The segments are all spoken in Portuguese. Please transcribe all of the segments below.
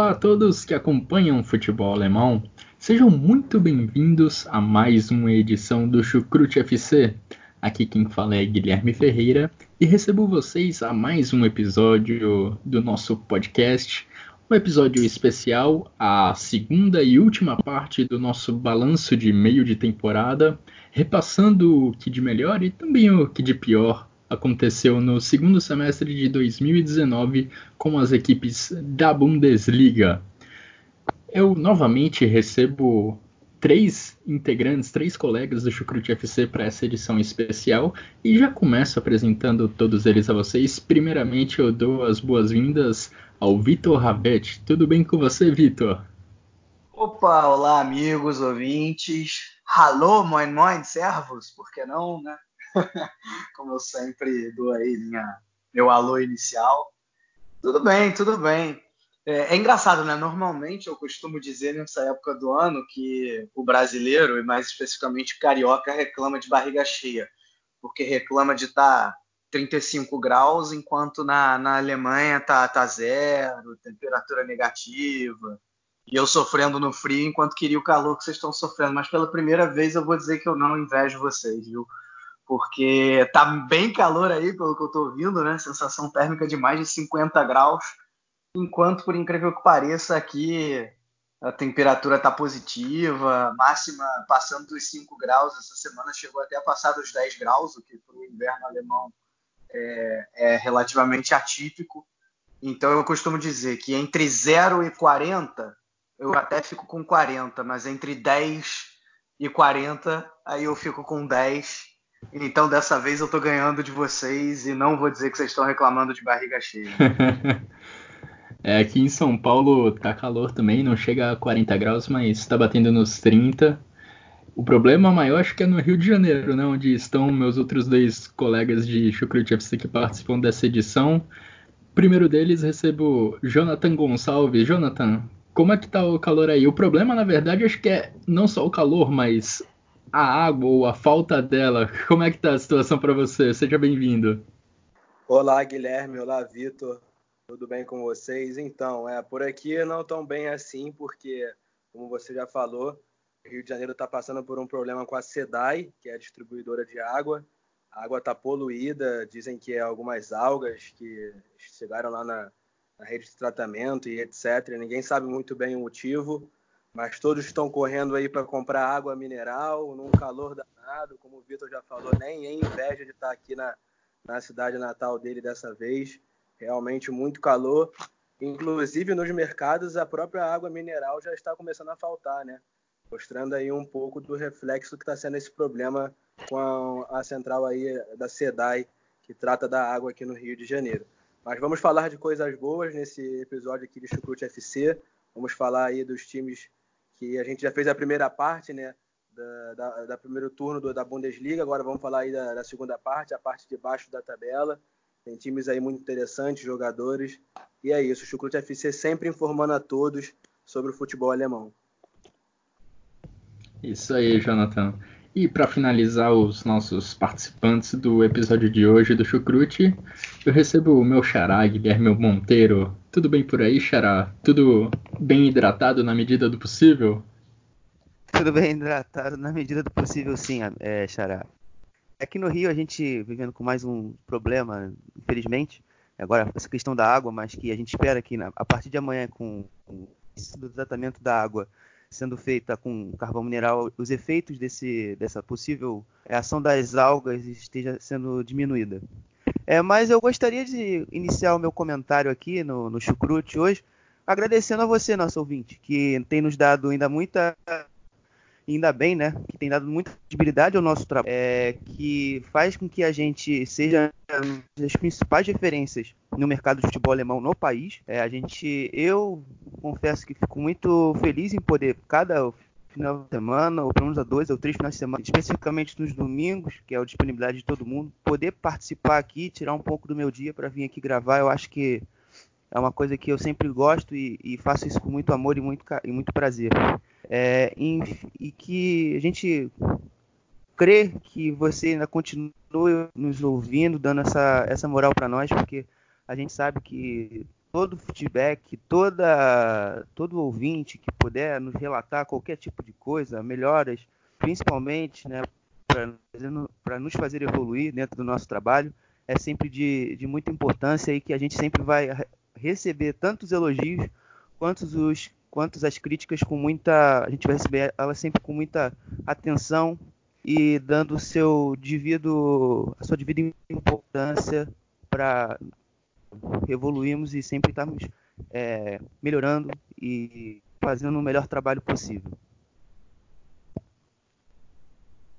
Olá a todos que acompanham o futebol alemão, sejam muito bem-vindos a mais uma edição do Chucrute FC. Aqui quem fala é Guilherme Ferreira e recebo vocês a mais um episódio do nosso podcast, um episódio especial, a segunda e última parte do nosso balanço de meio de temporada, repassando o que de melhor e também o que de pior aconteceu no segundo semestre de 2019 com as equipes da Bundesliga. Eu novamente recebo três integrantes, três colegas do Chucrute FC para essa edição especial e já começo apresentando todos eles a vocês. Primeiramente, eu dou as boas-vindas ao Vitor Rabet. Tudo bem com você, Vitor? Opa, olá amigos, ouvintes. Alô, moin moin, servos, por que não, né? como eu sempre dou aí minha, meu alô inicial. Tudo bem, tudo bem. É, é, engraçado, né? Normalmente eu costumo dizer nessa época do ano que o brasileiro, e mais especificamente o carioca, reclama de barriga cheia, porque reclama de estar tá 35 graus, enquanto na, na Alemanha tá, tá zero, temperatura negativa, e eu sofrendo no frio enquanto queria o calor que vocês estão sofrendo. Mas pela primeira vez eu vou dizer que eu não invejo vocês, viu? Porque tá bem calor aí, pelo que eu tô ouvindo, né? Sensação térmica de mais de 50 graus, enquanto, por incrível que pareça, aqui a temperatura tá positiva, máxima passando dos 5 graus, essa semana chegou até a passar dos 10 graus, o que para o inverno alemão é, é relativamente atípico. Então eu costumo dizer que entre 0 e 40, eu até fico com 40, mas entre 10 e 40, aí eu fico com 10 então dessa vez eu tô ganhando de vocês e não vou dizer que vocês estão reclamando de barriga cheia. é, aqui em São Paulo tá calor também, não chega a 40 graus, mas tá batendo nos 30. O problema maior acho que é no Rio de Janeiro, né, onde estão meus outros dois colegas de Chucrute FC que participam dessa edição. Primeiro deles recebo Jonathan Gonçalves. Jonathan, como é que tá o calor aí? O problema, na verdade, acho que é não só o calor, mas a água ou a falta dela. Como é que tá a situação para você? Seja bem-vindo. Olá, Guilherme. Olá, Vitor. Tudo bem com vocês? Então, é por aqui não tão bem assim, porque, como você já falou, Rio de Janeiro está passando por um problema com a SEDAI, que é a distribuidora de água. A água está poluída, dizem que é algumas algas que chegaram lá na, na rede de tratamento e etc. Ninguém sabe muito bem o motivo mas todos estão correndo aí para comprar água mineral num calor danado, como o Vitor já falou, nem é inveja de estar aqui na, na cidade natal dele dessa vez. Realmente muito calor. Inclusive nos mercados a própria água mineral já está começando a faltar, né? Mostrando aí um pouco do reflexo que está sendo esse problema com a, a central aí da SEDAI, que trata da água aqui no Rio de Janeiro. Mas vamos falar de coisas boas nesse episódio aqui de Chucrute FC. Vamos falar aí dos times que a gente já fez a primeira parte, né? Da, da, da primeiro turno do, da Bundesliga. Agora vamos falar aí da, da, segunda parte, a parte de baixo da tabela. Tem times aí muito interessantes, jogadores. E é isso, o Chucrute FC sempre informando a todos sobre o futebol alemão. Isso aí, Jonathan. E para finalizar os nossos participantes do episódio de hoje do Chucrute, eu recebo o meu xará, Guilherme Monteiro. Tudo bem por aí, xará? Tudo bem hidratado na medida do possível? Tudo bem hidratado na medida do possível, sim, é, xará. Aqui no Rio a gente vivendo com mais um problema, infelizmente, agora essa questão da água, mas que a gente espera que a partir de amanhã com o tratamento da água sendo feita com carvão mineral, os efeitos desse, dessa possível ação das algas esteja sendo diminuída. É, mas eu gostaria de iniciar o meu comentário aqui no, no Chucrute hoje, agradecendo a você, nosso ouvinte, que tem nos dado ainda muita ainda bem, né, que tem dado muita visibilidade ao nosso trabalho, é, que faz com que a gente seja uma das principais referências no mercado de futebol alemão no país. É, a gente, eu confesso que fico muito feliz em poder cada final de semana, ou pelo menos a dois ou três finais de semana, especificamente nos domingos, que é a disponibilidade de todo mundo, poder participar aqui, tirar um pouco do meu dia para vir aqui gravar, eu acho que é uma coisa que eu sempre gosto e, e faço isso com muito amor e muito, e muito prazer. É, e, e que a gente crê que você ainda continue nos ouvindo, dando essa, essa moral para nós, porque a gente sabe que todo feedback, toda, todo ouvinte que puder nos relatar qualquer tipo de coisa, melhoras, principalmente né, para nos fazer evoluir dentro do nosso trabalho, é sempre de, de muita importância e que a gente sempre vai receber tantos elogios quanto os quanto as críticas com muita a gente vai receber elas sempre com muita atenção e dando seu devido a sua devida importância para evoluirmos e sempre estarmos é, melhorando e fazendo o melhor trabalho possível.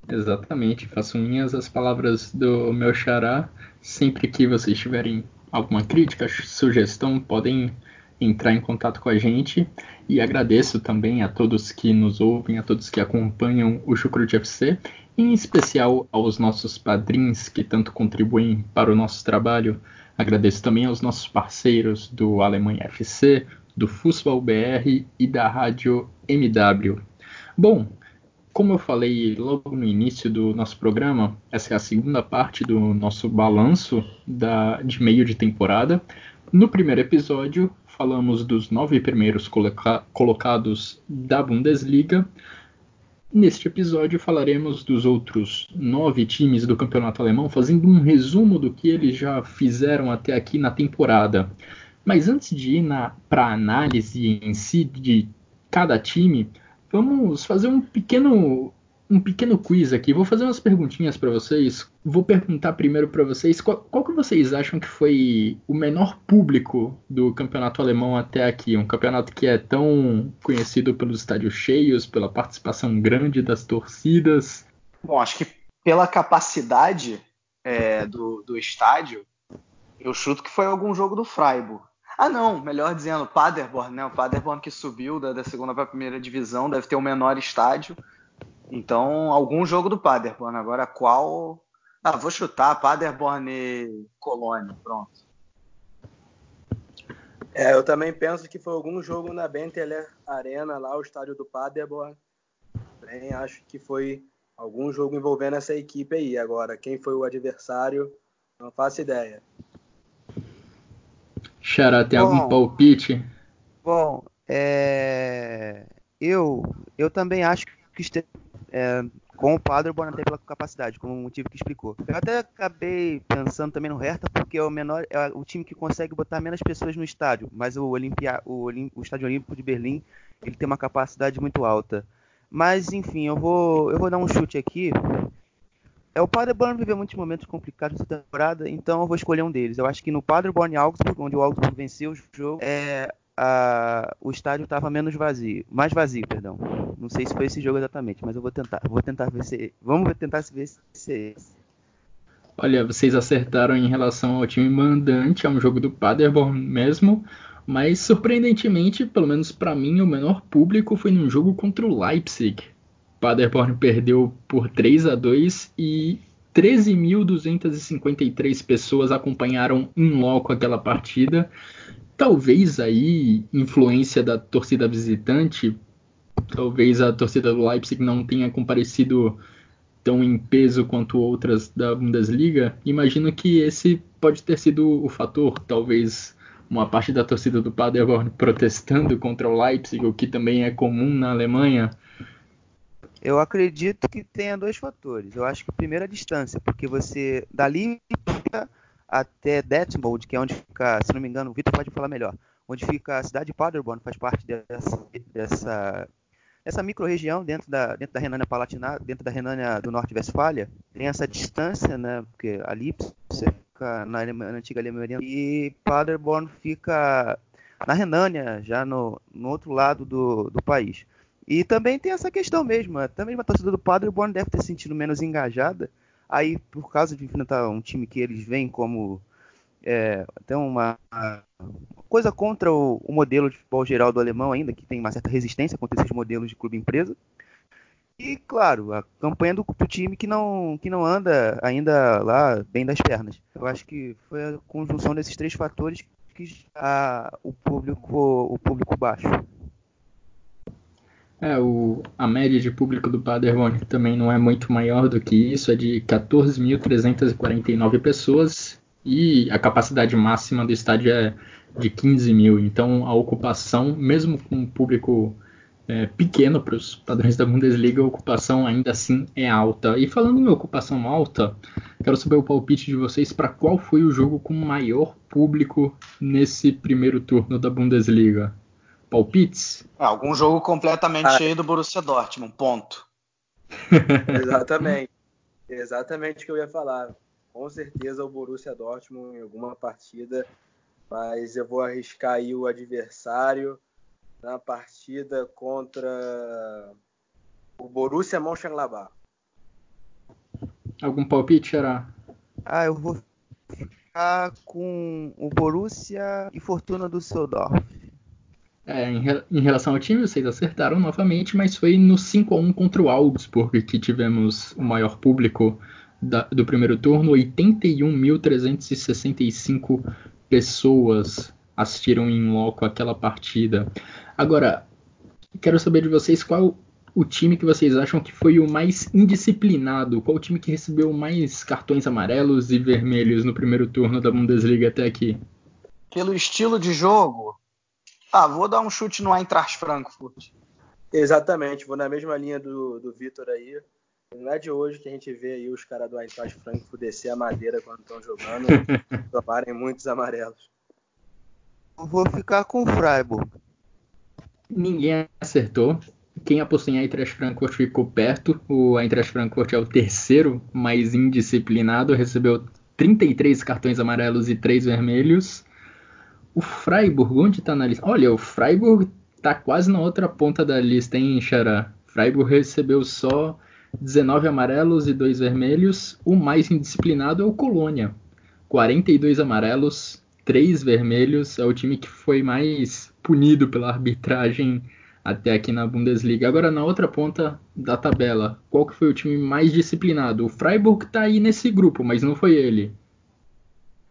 Exatamente, faço minhas as palavras do meu xará. Sempre que vocês tiverem alguma crítica, sugestão, podem entrar em contato com a gente. E agradeço também a todos que nos ouvem, a todos que acompanham o Chucrute FC, em especial aos nossos padrinhos que tanto contribuem para o nosso trabalho. Agradeço também aos nossos parceiros do Alemanha FC, do Fußball BR e da Rádio MW. Bom, como eu falei logo no início do nosso programa, essa é a segunda parte do nosso balanço da, de meio de temporada. No primeiro episódio, falamos dos nove primeiros coloca colocados da Bundesliga. Neste episódio, falaremos dos outros nove times do campeonato alemão, fazendo um resumo do que eles já fizeram até aqui na temporada. Mas antes de ir para a análise em si de cada time, Vamos fazer um pequeno um pequeno quiz aqui. Vou fazer umas perguntinhas para vocês. Vou perguntar primeiro para vocês qual, qual, que vocês acham que foi o menor público do campeonato alemão até aqui? Um campeonato que é tão conhecido pelos estádios cheios, pela participação grande das torcidas. Bom, acho que pela capacidade é, do, do estádio, eu chuto que foi algum jogo do Freiburg. Ah, não, melhor dizendo, Paderborn, né? O Paderborn que subiu da, da segunda para a primeira divisão, deve ter o menor estádio. Então, algum jogo do Paderborn. Agora, qual. Ah, vou chutar Paderborn e Colônia, pronto. É, eu também penso que foi algum jogo na Benteler Arena, lá o estádio do Paderborn. Bem, acho que foi algum jogo envolvendo essa equipe aí. Agora, quem foi o adversário, não faço ideia. Xará, tem bom, algum palpite? Bom, é... eu, eu também acho que este... é, com o Paderborn até pela capacidade, como o motivo que explicou. Eu até acabei pensando também no Hertha, porque é o menor, é o time que consegue botar menos pessoas no estádio, mas o, Olimpia, o, o Estádio Olímpico de Berlim ele tem uma capacidade muito alta. Mas enfim, eu vou, eu vou dar um chute aqui é, o Paderborn viveu muitos momentos complicados nessa temporada, então eu vou escolher um deles. Eu acho que no Paderborn Augsburg, onde o Augsburg venceu o jogo, é, a, o estádio estava menos vazio, mais vazio, perdão. Não sei se foi esse jogo exatamente, mas eu vou tentar. Vou tentar ver se, vamos tentar ver se é esse. Olha, vocês acertaram em relação ao time mandante, é um jogo do Paderborn mesmo, mas surpreendentemente, pelo menos para mim, o menor público foi num jogo contra o Leipzig. Paderborn perdeu por 3 a 2 e 13.253 pessoas acompanharam em loco aquela partida. Talvez aí influência da torcida visitante, talvez a torcida do Leipzig não tenha comparecido tão em peso quanto outras da Bundesliga. Imagino que esse pode ter sido o fator, talvez uma parte da torcida do Paderborn protestando contra o Leipzig, o que também é comum na Alemanha. Eu acredito que tenha dois fatores. Eu acho que o primeiro é a distância, porque você dali até Detmold, que é onde fica, se não me engano, o Vitor pode falar melhor, onde fica a cidade de Paderborn, faz parte dessa, dessa, dessa micro-região dentro da, dentro da Renânia Palatinada, dentro da Renânia do Norte-Westfália, tem essa distância, né, porque ali você fica na, na antiga Alemanha e Paderborn fica na Renânia, já no, no outro lado do, do país. E também tem essa questão mesmo, mesmo a torcida do Paderborn deve ter sentido menos engajada, aí por causa de enfrentar um time que eles veem como é, até uma, uma, coisa contra o, o, modelo de futebol geral do alemão ainda, que tem uma certa resistência contra esses modelos de clube-empresa. E, claro, a campanha do, do, time que não, que não anda ainda lá bem das pernas. Eu acho que foi a conjunção desses três fatores que a, o público o público baixo. É, o, a média de público do Paderborn também não é muito maior do que isso, é de 14.349 pessoas e a capacidade máxima do estádio é de 15 mil. Então a ocupação, mesmo com um público é, pequeno para os padrões da Bundesliga, a ocupação ainda assim é alta. E falando em ocupação alta, quero saber o palpite de vocês para qual foi o jogo com maior público nesse primeiro turno da Bundesliga. Palpites? Ah, algum jogo completamente ah. cheio do Borussia Dortmund, ponto. Exatamente. Exatamente o que eu ia falar com certeza o Borussia Dortmund em alguma partida, mas eu vou arriscar aí o adversário na partida contra o Borussia Mönchengladbach. Algum palpite, será? Ah, eu vou ficar com o Borussia e Fortuna do Düsseldorf. É, em, em, relação ao time, vocês acertaram novamente, mas foi no 5 a 1 contra o Augsburg que tivemos o maior público da, do primeiro turno, 81.365 pessoas assistiram em loco aquela partida. Agora, quero saber de vocês qual o time que vocês acham que foi o mais indisciplinado? Qual o time que recebeu mais cartões amarelos e vermelhos no primeiro turno da Bundesliga até aqui? Pelo estilo de jogo, ah, vou dar um chute no Eintracht Frankfurt. Exatamente, vou na mesma linha do, do Vitor aí. Não é de hoje que a gente vê aí os caras do Eintracht Frankfurt descer a madeira quando estão jogando, tomarem muitos amarelos. Vou ficar com o Freiburg. Ninguém acertou. Quem apostou em Eintracht Frankfurt ficou perto. O Eintracht Frankfurt é o terceiro mais indisciplinado, recebeu 33 cartões amarelos e 3 vermelhos. O Freiburg, onde está na lista? Olha, o Freiburg está quase na outra ponta da lista, hein, Xará? Freiburg recebeu só 19 amarelos e 2 vermelhos. O mais indisciplinado é o Colônia. 42 amarelos, 3 vermelhos. É o time que foi mais punido pela arbitragem até aqui na Bundesliga. Agora na outra ponta da tabela, qual que foi o time mais disciplinado? O Freiburg está aí nesse grupo, mas não foi ele.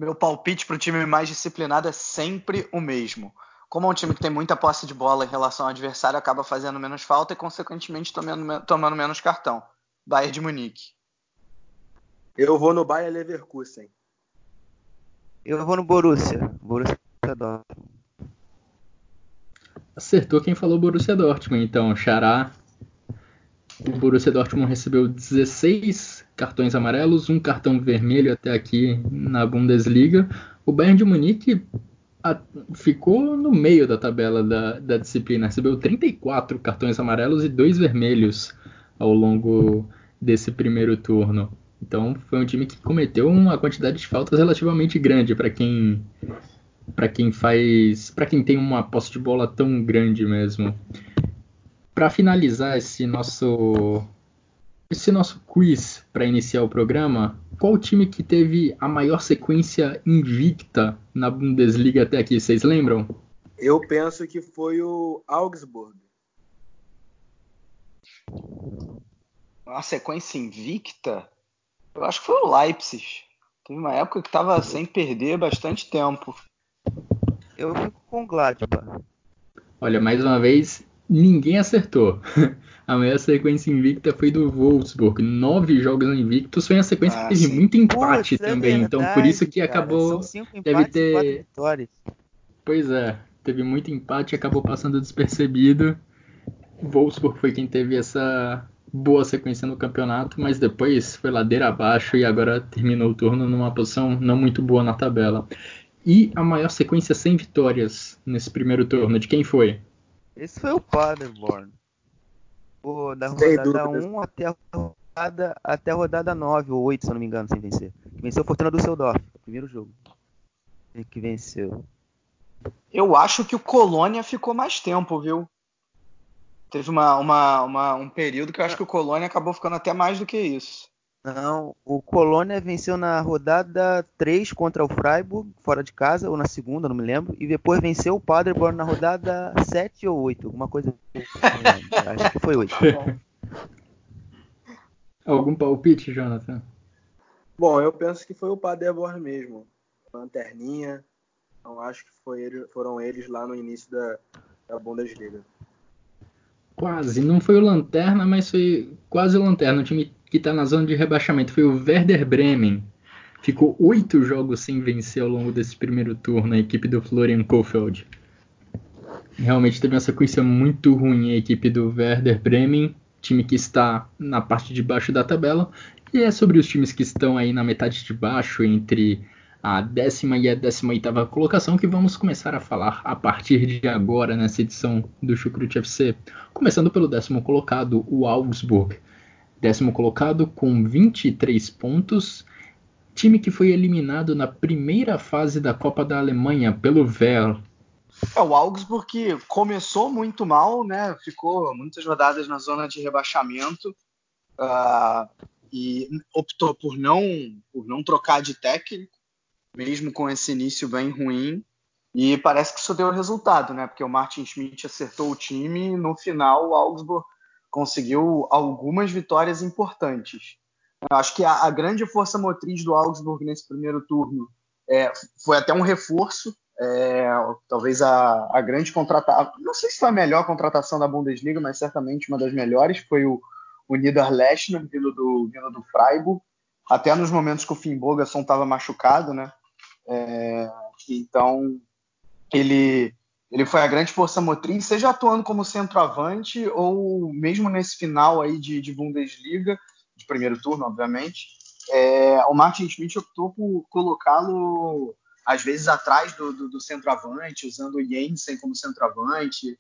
Meu palpite para o time mais disciplinado é sempre o mesmo como é um time que tem muita posse de bola em relação ao adversário, acaba fazendo menos falta e, consequentemente, tomando, tomando menos cartão. Bayern de Munique. Eu vou no Bayern Leverkusen. Eu vou no Borussia. Borussia Dortmund. Acertou quem falou Borussia Dortmund, então, Xará. O Borussia Dortmund recebeu 16 cartões amarelos, um cartão vermelho até aqui na Bundesliga. O Bayern de Munique ficou no meio da tabela da, da, disciplina. Recebeu 34 cartões amarelos e dois vermelhos ao longo desse primeiro turno. Então foi um time que cometeu uma quantidade de faltas relativamente grande para quem para quem faz, para quem tem uma posse de bola tão grande mesmo. Para finalizar esse nosso esse nosso quiz para iniciar o programa, qual o time que teve a maior sequência invicta na Bundesliga até aqui? Vocês lembram? Eu penso que foi o Augsburg. Uma sequência invicta? Eu acho que foi o Leipzig. Teve uma época que estava sem perder bastante tempo. Eu fico com o Gladbach. Olha, mais uma vez, ninguém acertou. A maior sequência invicta foi do Wolfsburg. Nove jogos invictos. Foi uma sequência ah, que teve sim. muito empate Putz, é também. É verdade, então, por isso que cara, acabou. deve ter. Pois é. Teve muito empate e acabou passando despercebido. Wolfsburg foi quem teve essa boa sequência no campeonato, mas depois foi ladeira abaixo e agora terminou o turno numa posição não muito boa na tabela. E a maior sequência sem vitórias nesse primeiro turno, de quem foi? Esse foi o Paderborn. O, da rodada 1 até a rodada, até a rodada 9 ou 8, se eu não me engano, sem vencer. Venceu o Fortuna do Seudorf, primeiro jogo. Que venceu. Eu acho que o Colônia ficou mais tempo, viu? Teve uma, uma, uma, um período que eu acho que o Colônia acabou ficando até mais do que isso. Não, o Colônia venceu na rodada 3 contra o Freiburg, fora de casa, ou na segunda, não me lembro, e depois venceu o Paderborn na rodada 7 ou 8, alguma coisa. acho que foi 8. Algum palpite, Jonathan? Bom, eu penso que foi o Paderborn mesmo. Lanterninha. Então acho que foi ele, foram eles lá no início da, da Bundesliga. Quase. Não foi o Lanterna, mas foi quase o Lanterna. O time que está na zona de rebaixamento foi o Werder Bremen. Ficou oito jogos sem vencer ao longo desse primeiro turno, a equipe do Florian Kofeld. Realmente teve uma sequência muito ruim a equipe do Werder Bremen, time que está na parte de baixo da tabela. E é sobre os times que estão aí na metade de baixo, entre a décima e a décima oitava colocação que vamos começar a falar a partir de agora nessa edição do Chucrute FC. Começando pelo décimo colocado, o Augsburg. Décimo colocado com 23 pontos. Time que foi eliminado na primeira fase da Copa da Alemanha pelo Werl. É, o Augsburg que começou muito mal, né? Ficou muitas rodadas na zona de rebaixamento uh, e optou por não, por não trocar de técnico mesmo com esse início bem ruim. E parece que isso deu resultado, né? Porque o Martin Schmidt acertou o time e no final o Augsburg conseguiu algumas vitórias importantes. Eu acho que a, a, grande força motriz do Augsburg nesse primeiro turno é, foi até um reforço. É, talvez a, a grande contratação, não sei se foi a melhor contratação da Bundesliga, mas certamente uma das melhores, foi o, o Niederlechner, vindo do, vindo do Freiburg. Até nos momentos que o Finn Bogason estava machucado, né? É, então, ele, ele foi a grande força motriz, seja atuando como centroavante ou mesmo nesse final aí de, de Bundesliga, de primeiro turno, obviamente. É, o Martin Schmidt optou por colocá-lo às vezes atrás do, do, do, centroavante, usando o Jensen como centroavante.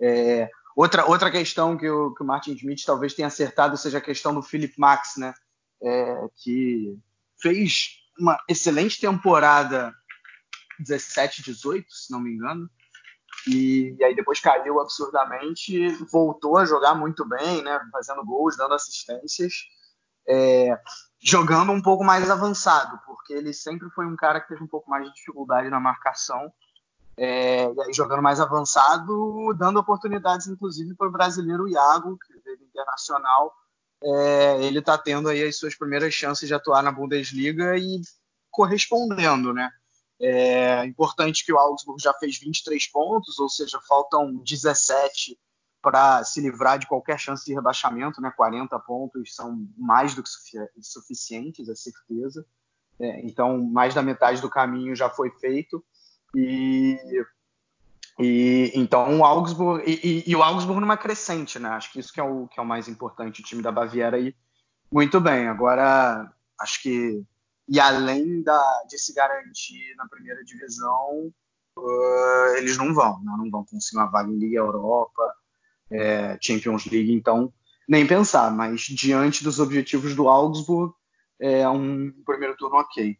É, outra, outra questão que o, que o Martin Schmidt talvez tenha acertado seja a questão do Philip Max, né? É, que fez uma excelente temporada 17, 18, se não me engano. E, e, aí depois caiu absurdamente, voltou a jogar muito bem, né? Fazendo gols, dando assistências, é, jogando um pouco mais avançado, porque ele sempre foi um cara que teve um pouco mais de dificuldade na marcação. É, e aí jogando mais avançado, dando oportunidades, inclusive, para o brasileiro Iago, que veio internacional, é, ele está tendo aí as suas primeiras chances de atuar na Bundesliga e correspondendo, né? É importante que o Augsburg já fez 23 pontos, ou seja, faltam 17 para se livrar de qualquer chance de rebaixamento, né? 40 pontos são mais do que suficientes, é certeza. É, então, mais da metade do caminho já foi feito. E e então o Augsburg e, e, e, o Augsburg numa crescente, né? Acho que isso que é o que é o mais importante, o time da Baviera aí muito bem. Agora acho que e além da, de se garantir na primeira divisão, uh, eles não vão, né? não vão conseguir uma vaga em Liga Europa, é, Champions League, então nem pensar. Mas diante dos objetivos do Augsburg, é um primeiro turno ok.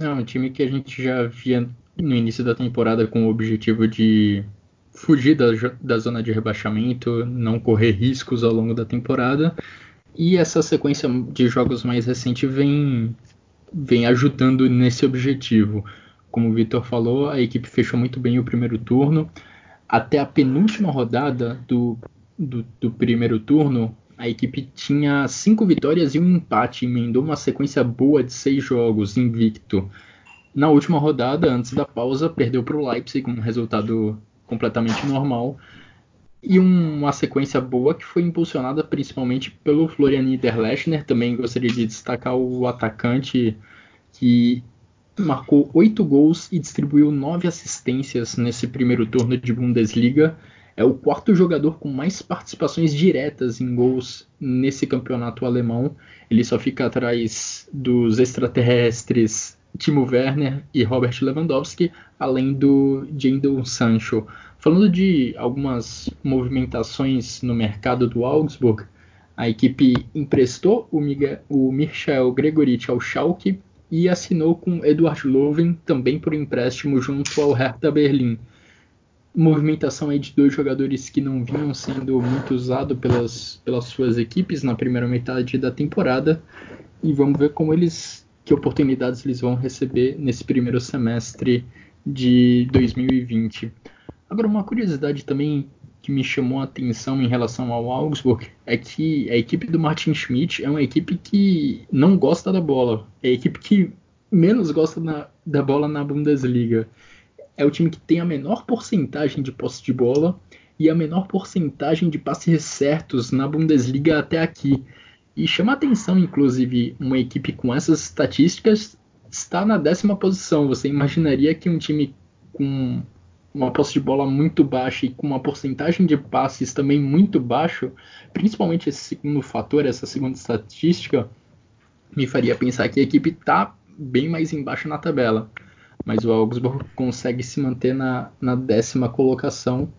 É um time que a gente já via no início da temporada com o objetivo de fugir da, da zona de rebaixamento, não correr riscos ao longo da temporada. E essa sequência de jogos mais recente vem, vem ajudando nesse objetivo. Como o Vitor falou, a equipe fechou muito bem o primeiro turno. Até a penúltima rodada do, do, do primeiro turno, a equipe tinha cinco vitórias e um empate, emendou uma sequência boa de seis jogos, invicto. Na última rodada, antes da pausa, perdeu para o Leipzig com um resultado completamente normal. E um, uma sequência boa que foi impulsionada principalmente pelo Florian Niederlechner. Também gostaria de destacar o atacante que marcou oito gols e distribuiu nove assistências nesse primeiro turno de Bundesliga. É o quarto jogador com mais participações diretas em gols nesse campeonato alemão. Ele só fica atrás dos extraterrestres Timo Werner e Robert Lewandowski, além do Jadon Sancho. Falando de algumas movimentações no mercado do Augsburg, a equipe emprestou o, Miguel, o Michel Gregoritsch ao Schalke e assinou com Eduard Löwen também por empréstimo junto ao Hertha Berlim. movimentação aí de dois jogadores que não vinham sendo muito usados pelas, pelas suas equipes na primeira metade da temporada e vamos ver como eles que oportunidades eles vão receber nesse primeiro semestre de 2020. Agora uma curiosidade também que me chamou a atenção em relação ao Augsburg é que a equipe do Martin Schmidt é uma equipe que não gosta da bola. É a equipe que menos gosta na, da bola na Bundesliga. É o time que tem a menor porcentagem de posse de bola e a menor porcentagem de passes certos na Bundesliga até aqui. E chama atenção, inclusive, uma equipe com essas estatísticas está na décima posição. Você imaginaria que um time com uma posse de bola muito baixa e com uma porcentagem de passes também muito baixo, principalmente esse segundo fator, essa segunda estatística, me faria pensar que a equipe está bem mais embaixo na tabela. Mas o Augsburg consegue se manter na, na décima colocação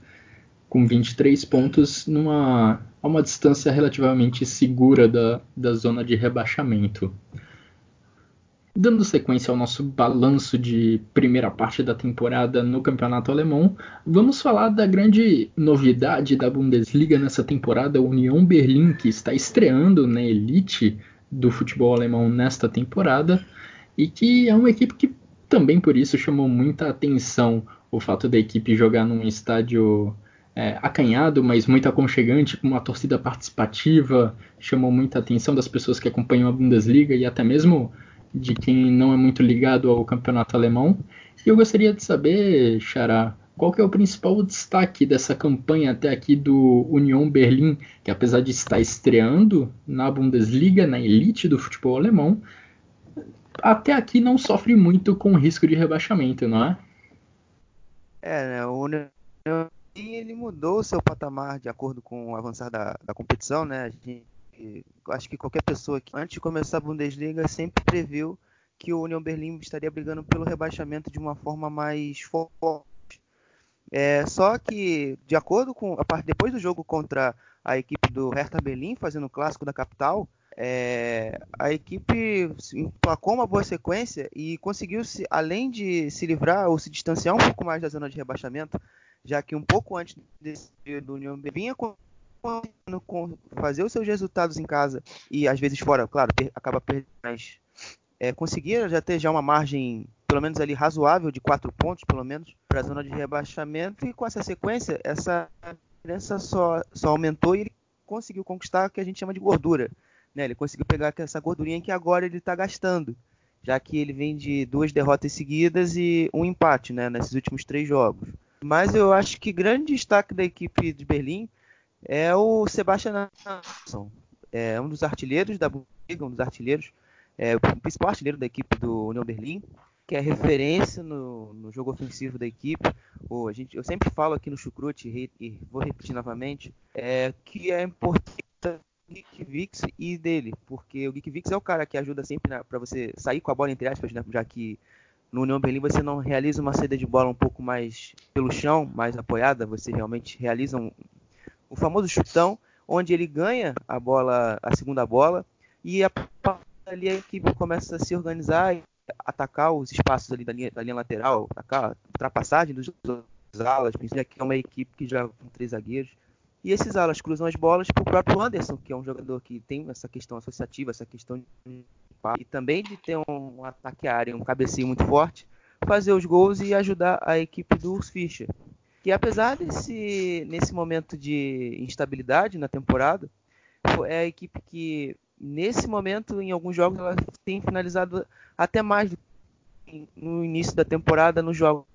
com 23 pontos numa a uma distância relativamente segura da, da zona de rebaixamento. Dando sequência ao nosso balanço de primeira parte da temporada no campeonato alemão, vamos falar da grande novidade da Bundesliga nessa temporada, o Union Berlim, que está estreando na elite do futebol alemão nesta temporada e que é uma equipe que também por isso chamou muita atenção. O fato da equipe jogar num estádio é, acanhado, mas muito aconchegante, com uma torcida participativa, chamou muita atenção das pessoas que acompanham a Bundesliga e até mesmo de quem não é muito ligado ao campeonato alemão. E eu gostaria de saber, Xará, qual que é o principal destaque dessa campanha até aqui do Union Berlim, que apesar de estar estreando na Bundesliga, na elite do futebol alemão, até aqui não sofre muito com risco de rebaixamento, não é? É, né? O Union ele mudou seu patamar de acordo com o avançar da, da competição, né? A gente acho que qualquer pessoa que antes de começar a Bundesliga sempre previu que o Union Berlim estaria brigando pelo rebaixamento de uma forma mais forte. É, só que, de acordo com a parte depois do jogo contra a equipe do Hertha Berlim, fazendo o clássico da capital, é, a equipe emplacou uma boa sequência e conseguiu, se, além de se livrar ou se distanciar um pouco mais da zona de rebaixamento, já que um pouco antes desse do União vinha com fazer os seus resultados em casa e às vezes fora, claro, per, acaba perdendo, mas é, conseguir já ter já uma margem pelo menos ali razoável de quatro pontos, pelo menos, para a zona de rebaixamento e com essa sequência essa diferença só, só aumentou e ele conseguiu conquistar o que a gente chama de gordura. Né? Ele conseguiu pegar essa gordurinha que agora ele está gastando, já que ele vem de duas derrotas seguidas e um empate né, nesses últimos três jogos. Mas eu acho que grande destaque da equipe de Berlim é o Sebastian Anderson, é um dos artilheiros da Bundesliga, um dos artilheiros, é, o principal artilheiro da equipe do União Berlim, que é referência no, no jogo ofensivo da equipe. O, a gente, eu sempre falo aqui no Chucrute e, e vou repetir novamente, é, que é importante o Geek Vix e dele, porque o Geek Vix é o cara que ajuda sempre para você sair com a bola entre aspas, né, já que no União Berlim você não realiza uma saída de bola um pouco mais pelo chão, mais apoiada, você realmente realiza um, o famoso chutão, onde ele ganha a bola, a segunda bola, e a, ali a equipe começa a se organizar e atacar os espaços ali da linha, da linha lateral, atacar a ultrapassagem dos, alas, pensando que é uma equipe que joga com três zagueiros. E esses alas cruzam as bolas para o próprio Anderson, que é um jogador que tem essa questão associativa, essa questão de e também de ter um ataque à área, um cabeceio muito forte, fazer os gols e ajudar a equipe do Fischer. E apesar desse nesse momento de instabilidade na temporada, é a equipe que nesse momento em alguns jogos ela tem finalizado até mais no início da temporada nos jogos,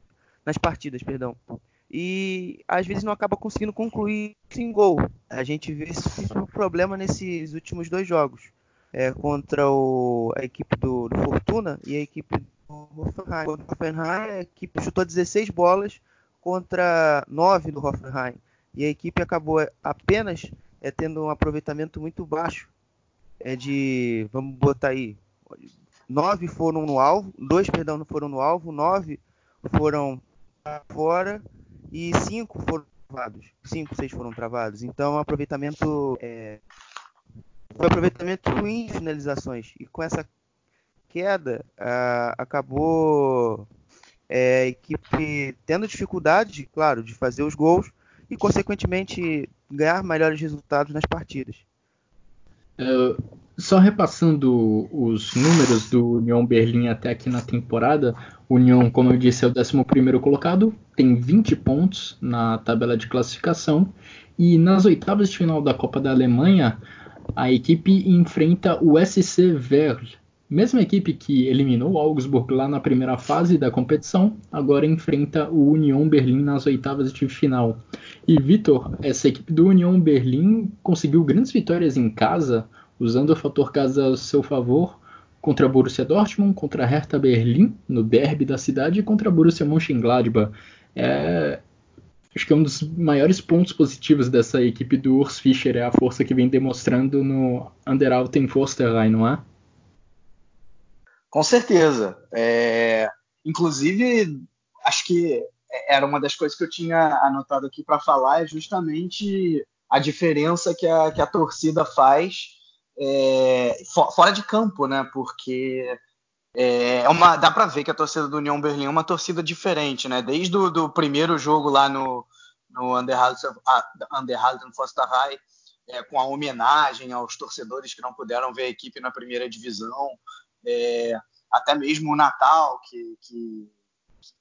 nas partidas, perdão. E às vezes não acaba conseguindo concluir em gol. A gente vê esse problema nesses últimos dois jogos. É, contra o, a equipe do, do, Fortuna e a equipe do Hoffenheim. O Hoffenheim, a equipe chutou 16 bolas, contra 9 do Hoffenheim. E a equipe acabou apenas é, tendo um aproveitamento muito baixo. É de, vamos botar aí, 9 foram no alvo, 2 perdão, não foram no alvo, 9 foram fora e 5 foram travados. 5, 6 foram travados. Então, aproveitamento é, foi aproveitamento ruim de finalizações. E com essa queda, acabou é, equipe tendo dificuldade, claro, de fazer os gols e, consequentemente, ganhar melhores resultados nas partidas. Uh, só repassando os números do União Berlim até aqui na temporada, União, como eu disse, é o 11 colocado, tem 20 pontos na tabela de classificação, e nas oitavas de final da Copa da Alemanha, a equipe enfrenta o SC Verl, mesma equipe que eliminou o Augsburg lá na primeira fase da competição, agora enfrenta o Union Berlim nas oitavas de final. E Vitor, essa equipe do Union Berlim conseguiu grandes vitórias em casa, usando o fator casa a seu favor, contra Borussia Dortmund, contra Hertha Berlim, no derby da cidade, e contra Borussia Mönchengladbach. É, acho que é um dos maiores pontos positivos dessa equipe do Urs Fischer, é a força que vem demonstrando no Underalten Forsterrhein, não é? Com certeza. É, inclusive, acho que era uma das coisas que eu tinha anotado aqui para falar, é justamente a diferença que a, que a torcida faz é, fora de campo, né? Porque é uma, dá para ver que a torcida do União Berlim é uma torcida diferente, né? Desde o do primeiro jogo lá no, no Underhalten Fosterhai, é, com a homenagem aos torcedores que não puderam ver a equipe na primeira divisão, é, até mesmo o Natal, que, que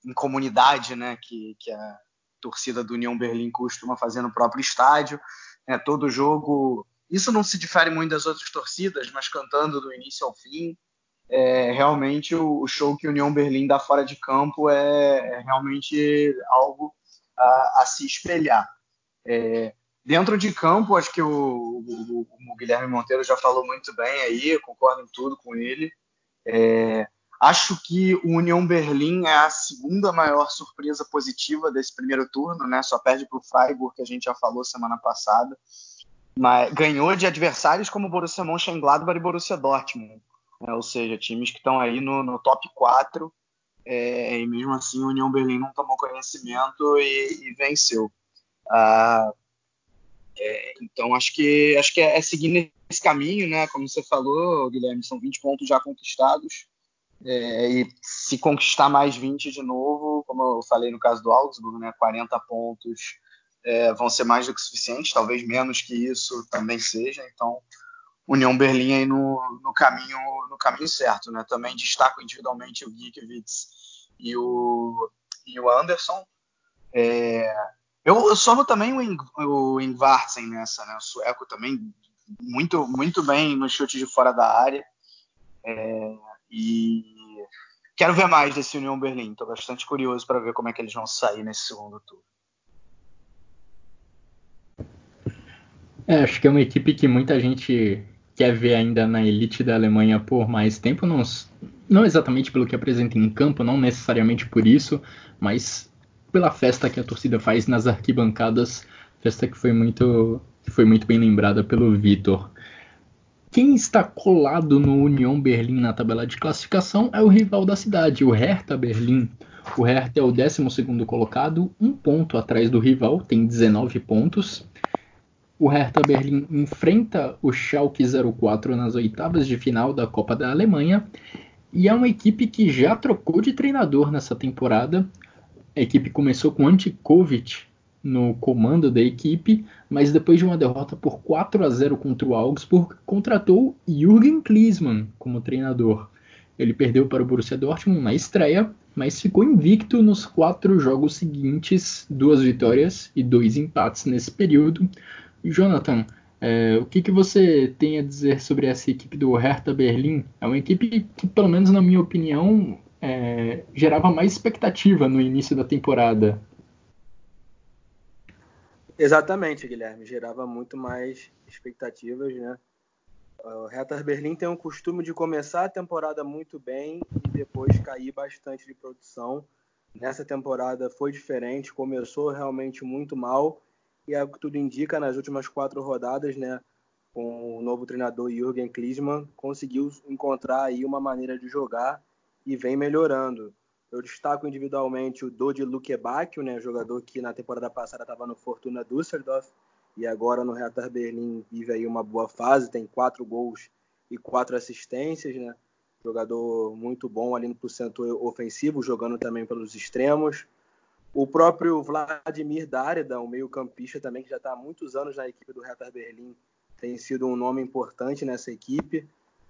em comunidade, né, que, que a torcida do União Berlim costuma fazer no próprio estádio, né, todo jogo. Isso não se difere muito das outras torcidas, mas cantando do início ao fim. É, realmente o, o, show que o União Berlim dá fora de campo é, é realmente algo a, a se espelhar. É, dentro de campo, acho que o, o, o, Guilherme Monteiro já falou muito bem aí, concordo em tudo com ele. É, acho que o União Berlim é a segunda maior surpresa positiva desse primeiro turno, né? Só perde para o Freiburg, que a gente já falou semana passada. Mas ganhou de adversários como Borussia Mönchengladbach e Borussia Dortmund. Né? Ou seja, times que estão aí no, no top 4. É, e mesmo assim o União Berlim não tomou conhecimento e, e venceu. Ah, é, então acho que acho que é, é esse caminho, né? Como você falou, Guilherme, são 20 pontos já conquistados. É, e se conquistar mais 20 de novo, como eu falei no caso do Augsburg, né, 40 pontos é, vão ser mais do que suficientes, talvez menos que isso também seja. Então, União Berlim aí no, no caminho no caminho certo, né? Também destaco individualmente o Gikiewicz e o e o Anderson. É, eu, eu somo também o, o Ingvartsen nessa, né? O sueco também muito, muito bem no chute de fora da área. É, e quero ver mais desse União Berlim. Estou bastante curioso para ver como é que eles vão sair nesse segundo turno. É, acho que é uma equipe que muita gente quer ver ainda na elite da Alemanha por mais tempo, não, não exatamente pelo que apresenta em campo, não necessariamente por isso, mas pela festa que a torcida faz nas arquibancadas, festa que foi muito, que foi muito bem lembrada pelo Vitor. Quem está colado no União Berlim na tabela de classificação é o rival da cidade, o Hertha Berlim. O Hertha é o 12 colocado, um ponto atrás do rival, tem 19 pontos. O Hertha Berlim enfrenta o Schalke 04 nas oitavas de final da Copa da Alemanha e é uma equipe que já trocou de treinador nessa temporada a equipe começou com Antikovic no comando da equipe, mas depois de uma derrota por 4 a 0 contra o Augsburg, contratou Jürgen Klinsmann como treinador. Ele perdeu para o Borussia Dortmund na estreia, mas ficou invicto nos quatro jogos seguintes, duas vitórias e dois empates nesse período. Jonathan, é, o que, que você tem a dizer sobre essa equipe do Hertha Berlim? É uma equipe que, pelo menos na minha opinião, é, gerava mais expectativa no início da temporada. Exatamente, Guilherme, gerava muito mais expectativas, né? O Hertha Berlim tem um costume de começar a temporada muito bem e depois cair bastante de produção. Nessa temporada foi diferente, começou realmente muito mal e é o que tudo indica nas últimas quatro rodadas, né? Com o novo treinador Jürgen Klinsmann, conseguiu encontrar aí uma maneira de jogar e vem melhorando. Eu destaco individualmente o Dodi Lukebakio, né, jogador que na temporada passada estava no Fortuna Düsseldorf e agora no Hertha Berlim vive aí uma boa fase, tem quatro gols e quatro assistências, né? jogador muito bom ali no setor ofensivo, jogando também pelos extremos. O próprio Vladimir Darida, um meio-campista também, que já está há muitos anos na equipe do Hertha Berlim, tem sido um nome importante nessa equipe.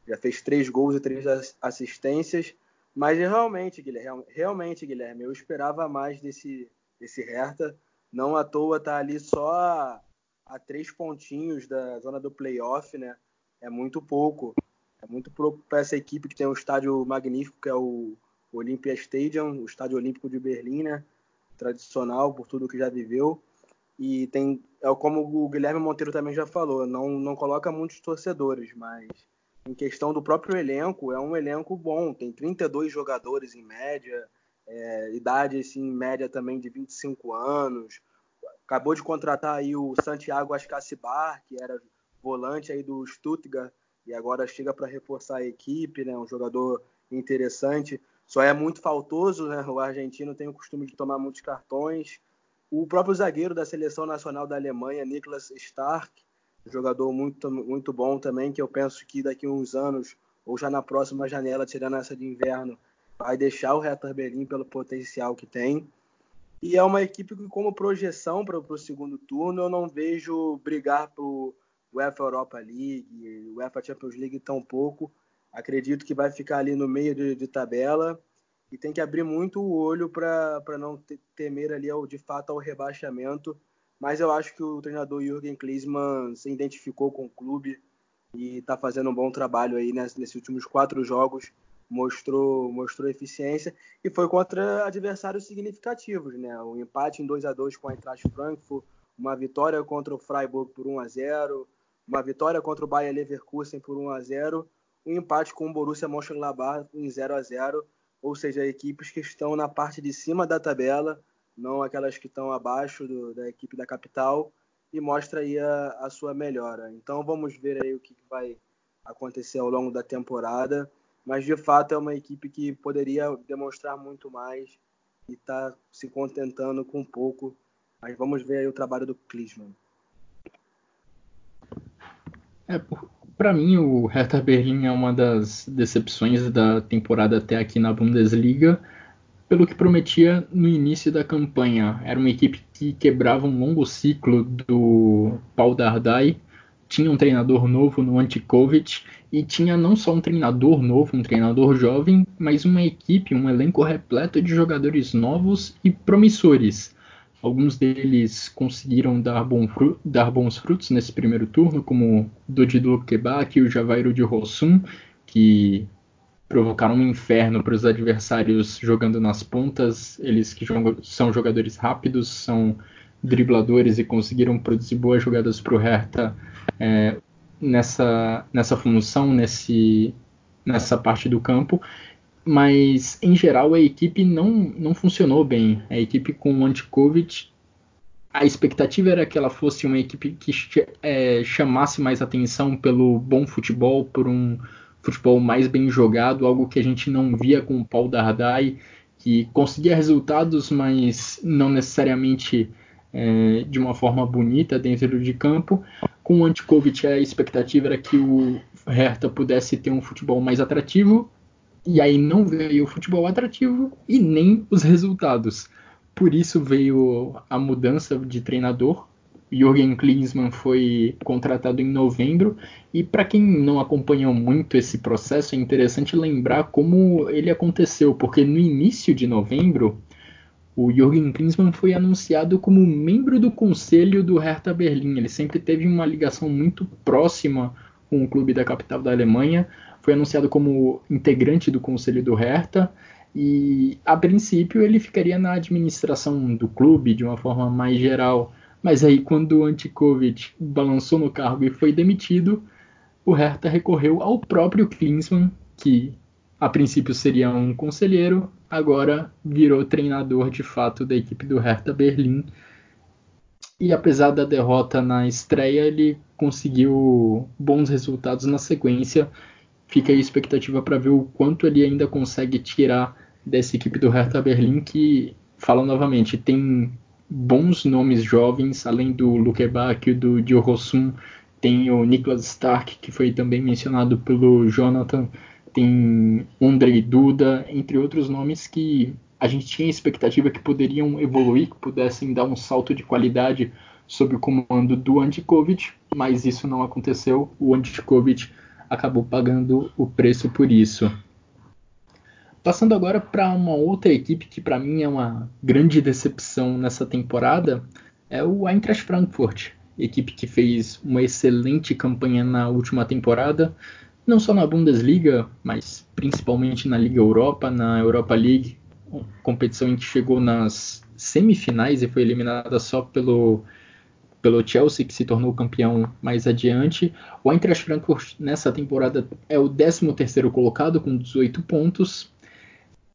Já fez três gols e três assistências. Mas realmente, Guilherme, realmente, Guilherme, eu esperava mais desse, desse Hertha. Não à toa tá ali só a, a três pontinhos da zona do playoff, né? É muito pouco. É muito pouco para essa equipe que tem um estádio magnífico, que é o Olympia Stadium, o estádio olímpico de Berlim, né? Tradicional por tudo que já viveu. E tem, é como o Guilherme Monteiro também já falou, não, não coloca muitos torcedores, mas em questão do próprio elenco, é um elenco bom. Tem 32 jogadores em média, é, idade assim, em média também de 25 anos. Acabou de contratar aí o Santiago Ascacibar, que era volante aí do Stuttgart e agora chega para reforçar a equipe, né? Um jogador interessante. Só é muito faltoso, né? O argentino tem o costume de tomar muitos cartões. O próprio zagueiro da seleção nacional da Alemanha, Niklas Stark, jogador muito, muito bom também, que eu penso que daqui a uns anos, ou já na próxima janela, tirando essa de inverno, vai deixar o Hertha Berlim pelo potencial que tem. E é uma equipe que, como projeção para o segundo turno, eu não vejo brigar para o UEFA Europa League, UEFA Champions League tão pouco. Acredito que vai ficar ali no meio de, de tabela e tem que abrir muito o olho para não temer ali ao, de fato ao rebaixamento mas eu acho que o treinador Jürgen Klinsmann se identificou com o clube e está fazendo um bom trabalho aí nesses últimos quatro jogos. Mostrou, mostrou eficiência e foi contra adversários significativos, né? Um empate em 2 a 2 com a Eintracht Frankfurt, uma vitória contra o Freiburg por 1 a 0, uma vitória contra o Bayer Leverkusen por 1 a 0, um empate com o Borussia Mönchengladbach em 0 a 0, ou seja, equipes que estão na parte de cima da tabela, não aquelas que estão abaixo do, da equipe da capital, e mostra aí a, a, sua melhora. Então vamos ver aí o que vai acontecer ao longo da temporada, mas de fato é uma equipe que poderia demonstrar muito mais e está se contentando com pouco. Mas vamos ver aí o trabalho do Klinsmann. É, para mim o Hertha Berlim é uma das decepções da temporada até aqui na Bundesliga pelo que prometia no início da campanha. Era uma equipe que quebrava um longo ciclo do Paul Dardai, tinha um treinador novo no Antikovic e tinha não só um treinador novo, um treinador jovem, mas uma equipe, um elenco repleto de jogadores novos e promissores. Alguns deles conseguiram dar, fru dar bons frutos nesse primeiro turno, como Dodido Kebak e o Javairo de Rossum, que provocaram um inferno para os adversários jogando nas pontas. Eles que jogam, são jogadores rápidos, são dribladores e conseguiram produzir boas jogadas para o Hertha é, nessa, nessa função, nesse, nessa parte do campo. Mas, em geral, a equipe não, não funcionou bem. A equipe com o Antikovic, a expectativa era que ela fosse uma equipe que é, chamasse mais atenção pelo bom futebol, por um futebol mais bem jogado, algo que a gente não via com o Paul Dardai, que conseguia resultados, mas não necessariamente é, de uma forma bonita dentro de campo. Com o Antikovic, a expectativa era que o Hertha pudesse ter um futebol mais atrativo, e aí não veio o futebol atrativo e nem os resultados. Por isso veio a mudança de treinador, Jürgen Klinsmann foi contratado em novembro e para quem não acompanhou muito esse processo é interessante lembrar como ele aconteceu, porque no início de novembro o Jürgen Klinsmann foi anunciado como membro do conselho do Hertha Berlim. Ele sempre teve uma ligação muito próxima com o clube da capital da Alemanha. Foi anunciado como integrante do conselho do Hertha e a princípio ele ficaria na administração do clube de uma forma mais geral. Mas aí, quando o Antikovic balançou no cargo e foi demitido, o Hertha recorreu ao próprio Klinsmann, que a princípio seria um conselheiro, agora virou treinador de fato da equipe do Hertha Berlim. E apesar da derrota na estreia, ele conseguiu bons resultados na sequência. Fica aí a expectativa para ver o quanto ele ainda consegue tirar dessa equipe do Hertha Berlim, que, falo novamente, tem bons nomes jovens, além do Luke Bach e do Dio Rossum, tem o Niklas Stark, que foi também mencionado pelo Jonathan, tem Andrei Duda, entre outros nomes que a gente tinha expectativa que poderiam evoluir, que pudessem dar um salto de qualidade sob o comando do Antikovic, mas isso não aconteceu. O Antikovic acabou pagando o preço por isso. Passando agora para uma outra equipe que para mim é uma grande decepção nessa temporada, é o Eintracht Frankfurt, equipe que fez uma excelente campanha na última temporada, não só na Bundesliga, mas principalmente na Liga Europa, na Europa League, competição em que chegou nas semifinais e foi eliminada só pelo pelo Chelsea, que se tornou campeão mais adiante. O Eintracht Frankfurt nessa temporada é o 13º colocado com 18 pontos.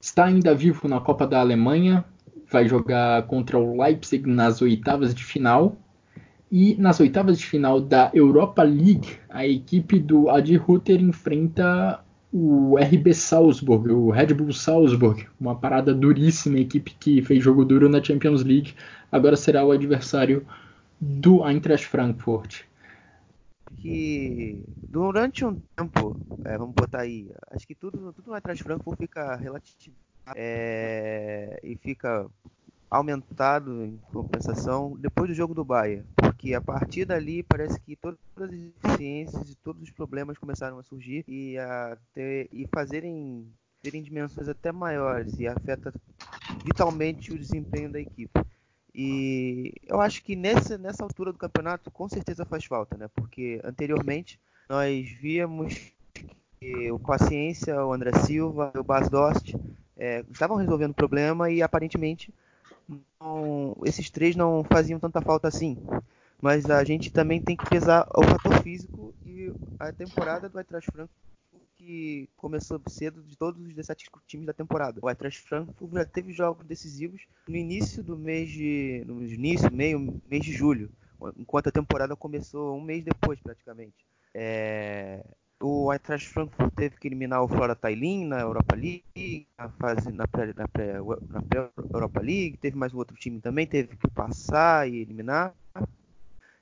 Está ainda vivo na Copa da Alemanha, vai jogar contra o Leipzig nas oitavas de final. E nas oitavas de final da Europa League, a equipe do Adi Rutter enfrenta o RB Salzburg, o Red Bull Salzburg, uma parada duríssima, equipe que fez jogo duro na Champions League, agora será o adversário do Eintracht Frankfurt. Que durante um tempo, é, vamos botar aí, acho que tudo, tudo no Eintracht Frankfurt fica relativo é, e fica aumentado em compensação depois do jogo do Bahia, porque a partir dali parece que todas as deficiências e todos os problemas começaram a surgir e a ter, e fazerem terem dimensões até maiores e afeta vitalmente o desempenho da equipe. E eu acho que nessa, nessa altura do campeonato com certeza faz falta, né? Porque anteriormente nós víamos que o Paciência, o André Silva, o Bas Dost é, estavam resolvendo o problema e aparentemente não, esses três não faziam tanta falta assim. Mas a gente também tem que pesar o fator físico e a temporada do Eintracht Frankfurt que começou cedo de todos os 17 times da temporada. O Eintracht Frankfurt já teve jogos decisivos no início do mês de no início, meio mês de julho, enquanto a temporada começou um mês depois praticamente. É, o Eintracht Frankfurt teve que eliminar o Flora Tallinn na Europa League, na fase na pré, na pré, na pré Europa League, teve mais um outro time também, teve que passar e eliminar.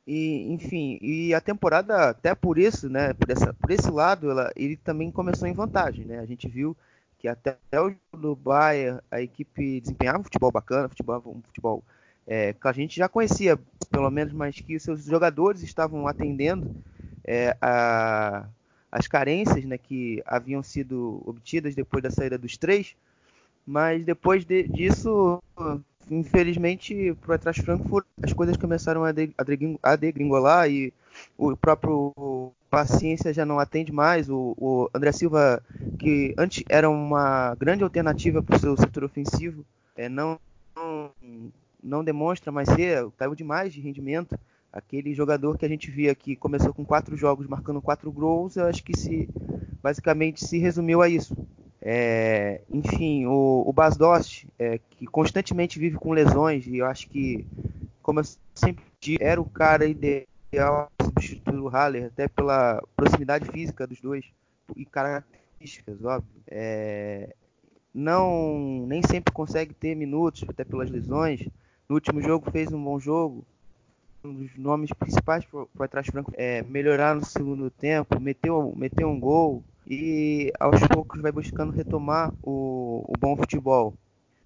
E, enfim, e a temporada, até por isso, né, por, essa, por esse lado, ela, ele também começou em vantagem, né? A gente viu que até o jogo do Bayern a equipe desempenhava um futebol bacana, futebol, um futebol é, que a gente já conhecia, pelo menos, mas que os seus jogadores estavam atendendo é, a as carências né, que haviam sido obtidas depois da saída dos três, mas depois de, disso, infelizmente, para Eintracht Frankfurt as coisas começaram a, de, a degringolar e o próprio Paciência já não atende mais. O, o André Silva, que antes era uma grande alternativa para o seu setor ofensivo, é, não, não, não demonstra mais ser, caiu demais de rendimento aquele jogador que a gente via que começou com quatro jogos marcando quatro gols, eu acho que se basicamente se resumiu a isso. É, enfim, o, o Bas Dost, é, que constantemente vive com lesões, e eu acho que, como eu sempre disse, era o cara ideal para substituir o Haller, até pela proximidade física dos dois e características, óbvio. É, não, nem sempre consegue ter minutos, até pelas lesões. No último jogo fez um bom jogo, um dos nomes principais para o Eintracht Franco é melhorar no segundo tempo, meter, meter um gol e aos poucos vai buscando retomar o, o bom futebol.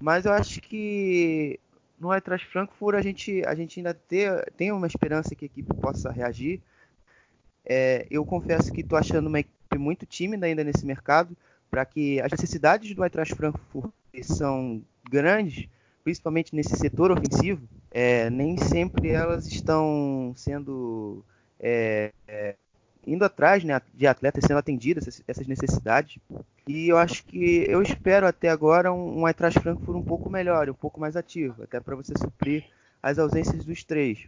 Mas eu acho que no Eintracht Frankfurt a gente, a gente ainda ter, tem uma esperança que a equipe possa reagir. É, eu confesso que estou achando uma equipe muito tímida ainda nesse mercado, para que as necessidades do Eintracht Frankfurt são grandes, principalmente nesse setor ofensivo, é, nem sempre elas estão sendo é, é, indo atrás né, de atletas sendo atendidas essas necessidades. E eu acho que eu espero até agora um, um Eintracht Frankfurt um pouco melhor, um pouco mais ativo, até para você suprir as ausências dos três.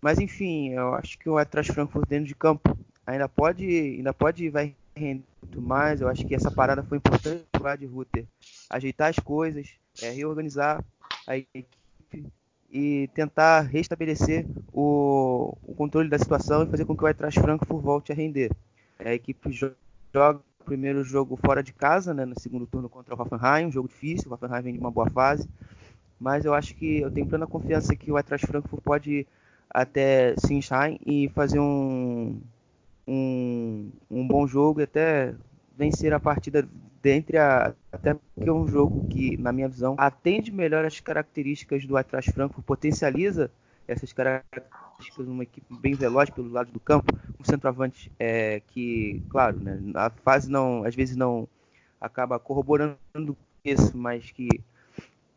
Mas enfim, eu acho que o Eintracht Frankfurt dentro de campo ainda pode, ainda pode vai render muito mais. Eu acho que essa parada foi importante para o Ad Rutter ajeitar as coisas, é, reorganizar a equipe e tentar restabelecer o, o, controle da situação e fazer com que o Eintracht Frankfurt volte a render. A equipe joga o primeiro jogo fora de casa, né, no segundo turno contra o Hoffenheim, um jogo difícil, o Hoffenheim vem de uma boa fase, mas eu acho que eu tenho plena confiança que o Eintracht Frankfurt pode até Sinsheim e fazer um, um, um bom jogo e até vencer a partida dentre a até porque é um jogo que, na minha visão, atende melhor as características do Atrás Frankfurt, potencializa essas características numa equipe bem veloz pelo lado do campo, um centroavante é, que, claro, né, a fase não, às vezes não acaba corroborando isso, mas que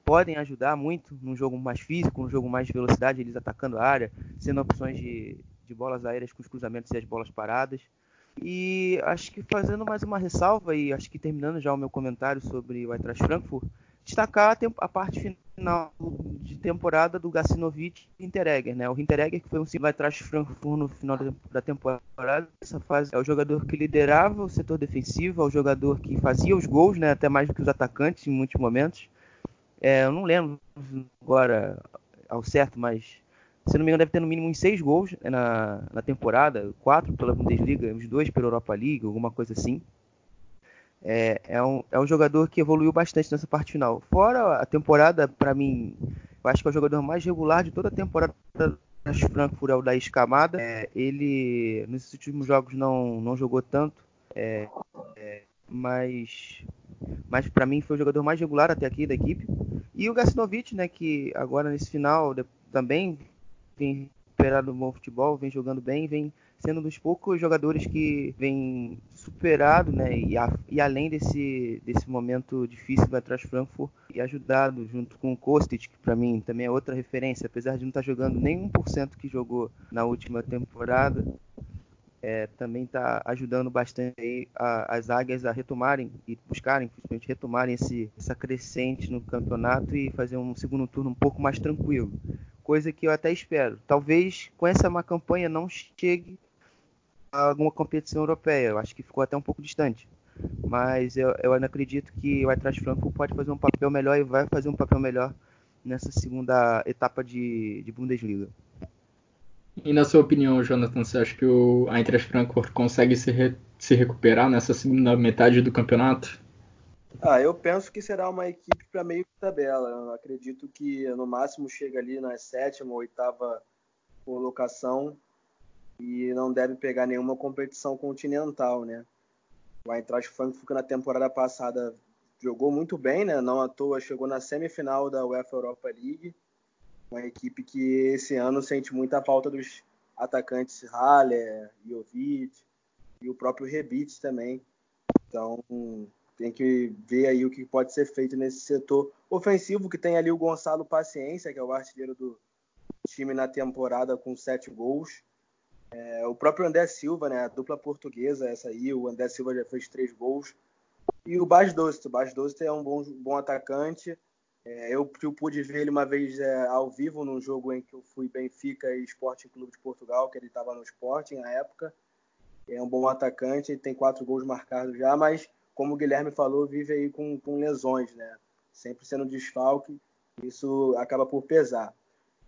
podem ajudar muito num jogo mais físico, num jogo mais de velocidade, eles atacando a área, sendo opções de, de bolas aéreas com os cruzamentos e as bolas paradas. E acho que fazendo mais uma ressalva, e acho que terminando já o meu comentário sobre o Eintracht Frankfurt, destacar a, a, parte final de temporada do Gacinovic e Hinteregger, né? O Hinteregger que foi um vai atrás Frankfurt no final da temporada. Essa fase é o jogador que liderava o setor defensivo, é o jogador que fazia os gols, né? Até mais do que os atacantes em muitos momentos. É, eu não lembro agora ao certo, mas se não me engano, deve ter no mínimo uns seis gols né, na, na temporada, quatro pela Bundesliga, uns dois pela Europa League, alguma coisa assim. É, é, um, é um jogador que evoluiu bastante nessa parte final. Fora a temporada, para mim, eu acho que é o jogador mais regular de toda a temporada das Frankfurt é o da Escamada. É, ele, nos últimos jogos, não, não jogou tanto, é, é mas, mas para mim foi o jogador mais regular até aqui da equipe. E o Gacinovic, né, que agora nesse final também vem superado bom futebol, vem jogando bem, vem sendo um dos poucos jogadores que vem superado, né, e, a, e além desse, desse momento difícil do atrás Frankfurt, e ajudado junto com o Kostic, que para mim também é outra referência, apesar de não estar tá jogando nem 1% que jogou na última temporada, é, também está ajudando bastante a, as águias a retomarem e buscarem, principalmente retomarem esse, essa crescente no campeonato e fazer um segundo turno um pouco mais tranquilo coisa que eu até espero. Talvez com essa má campanha não chegue a alguma competição europeia. Eu acho que ficou até um pouco distante. Mas eu, ainda acredito que o Eintracht Frankfurt pode fazer um papel melhor e vai fazer um papel melhor nessa segunda etapa de, de Bundesliga. E na sua opinião, Jonathan, você acha que o Eintracht Frankfurt consegue se, re, se recuperar nessa segunda metade do campeonato? Ah, eu penso que será uma equipe para meio de tabela. Eu acredito que no máximo chega ali na sétima ou oitava colocação e não deve pegar nenhuma competição continental, né? O Eintracht Frankfurt na temporada passada jogou muito bem, né? Não à toa chegou na semifinal da UEFA Europa League. Uma equipe que esse ano sente muita falta dos atacantes Haller, Jovic e o próprio Rebic também. Então, tem que ver aí o que pode ser feito nesse setor ofensivo, que tem ali o Gonçalo Paciência, que é o artilheiro do time na temporada com sete gols. É, o próprio André Silva, né, a dupla portuguesa, essa aí, o André Silva já fez três gols. E o Bas Dost, o Bas Dost é um bom, bom atacante. É, eu, eu, pude ver ele uma vez é, ao vivo num jogo em que eu fui Benfica e Sporting Clube de Portugal, que ele estava no Sporting na época. É um bom atacante, tem quatro gols marcados já, mas como o Guilherme falou, vive aí com, com lesões, né? Sempre sendo desfalque, isso acaba por pesar.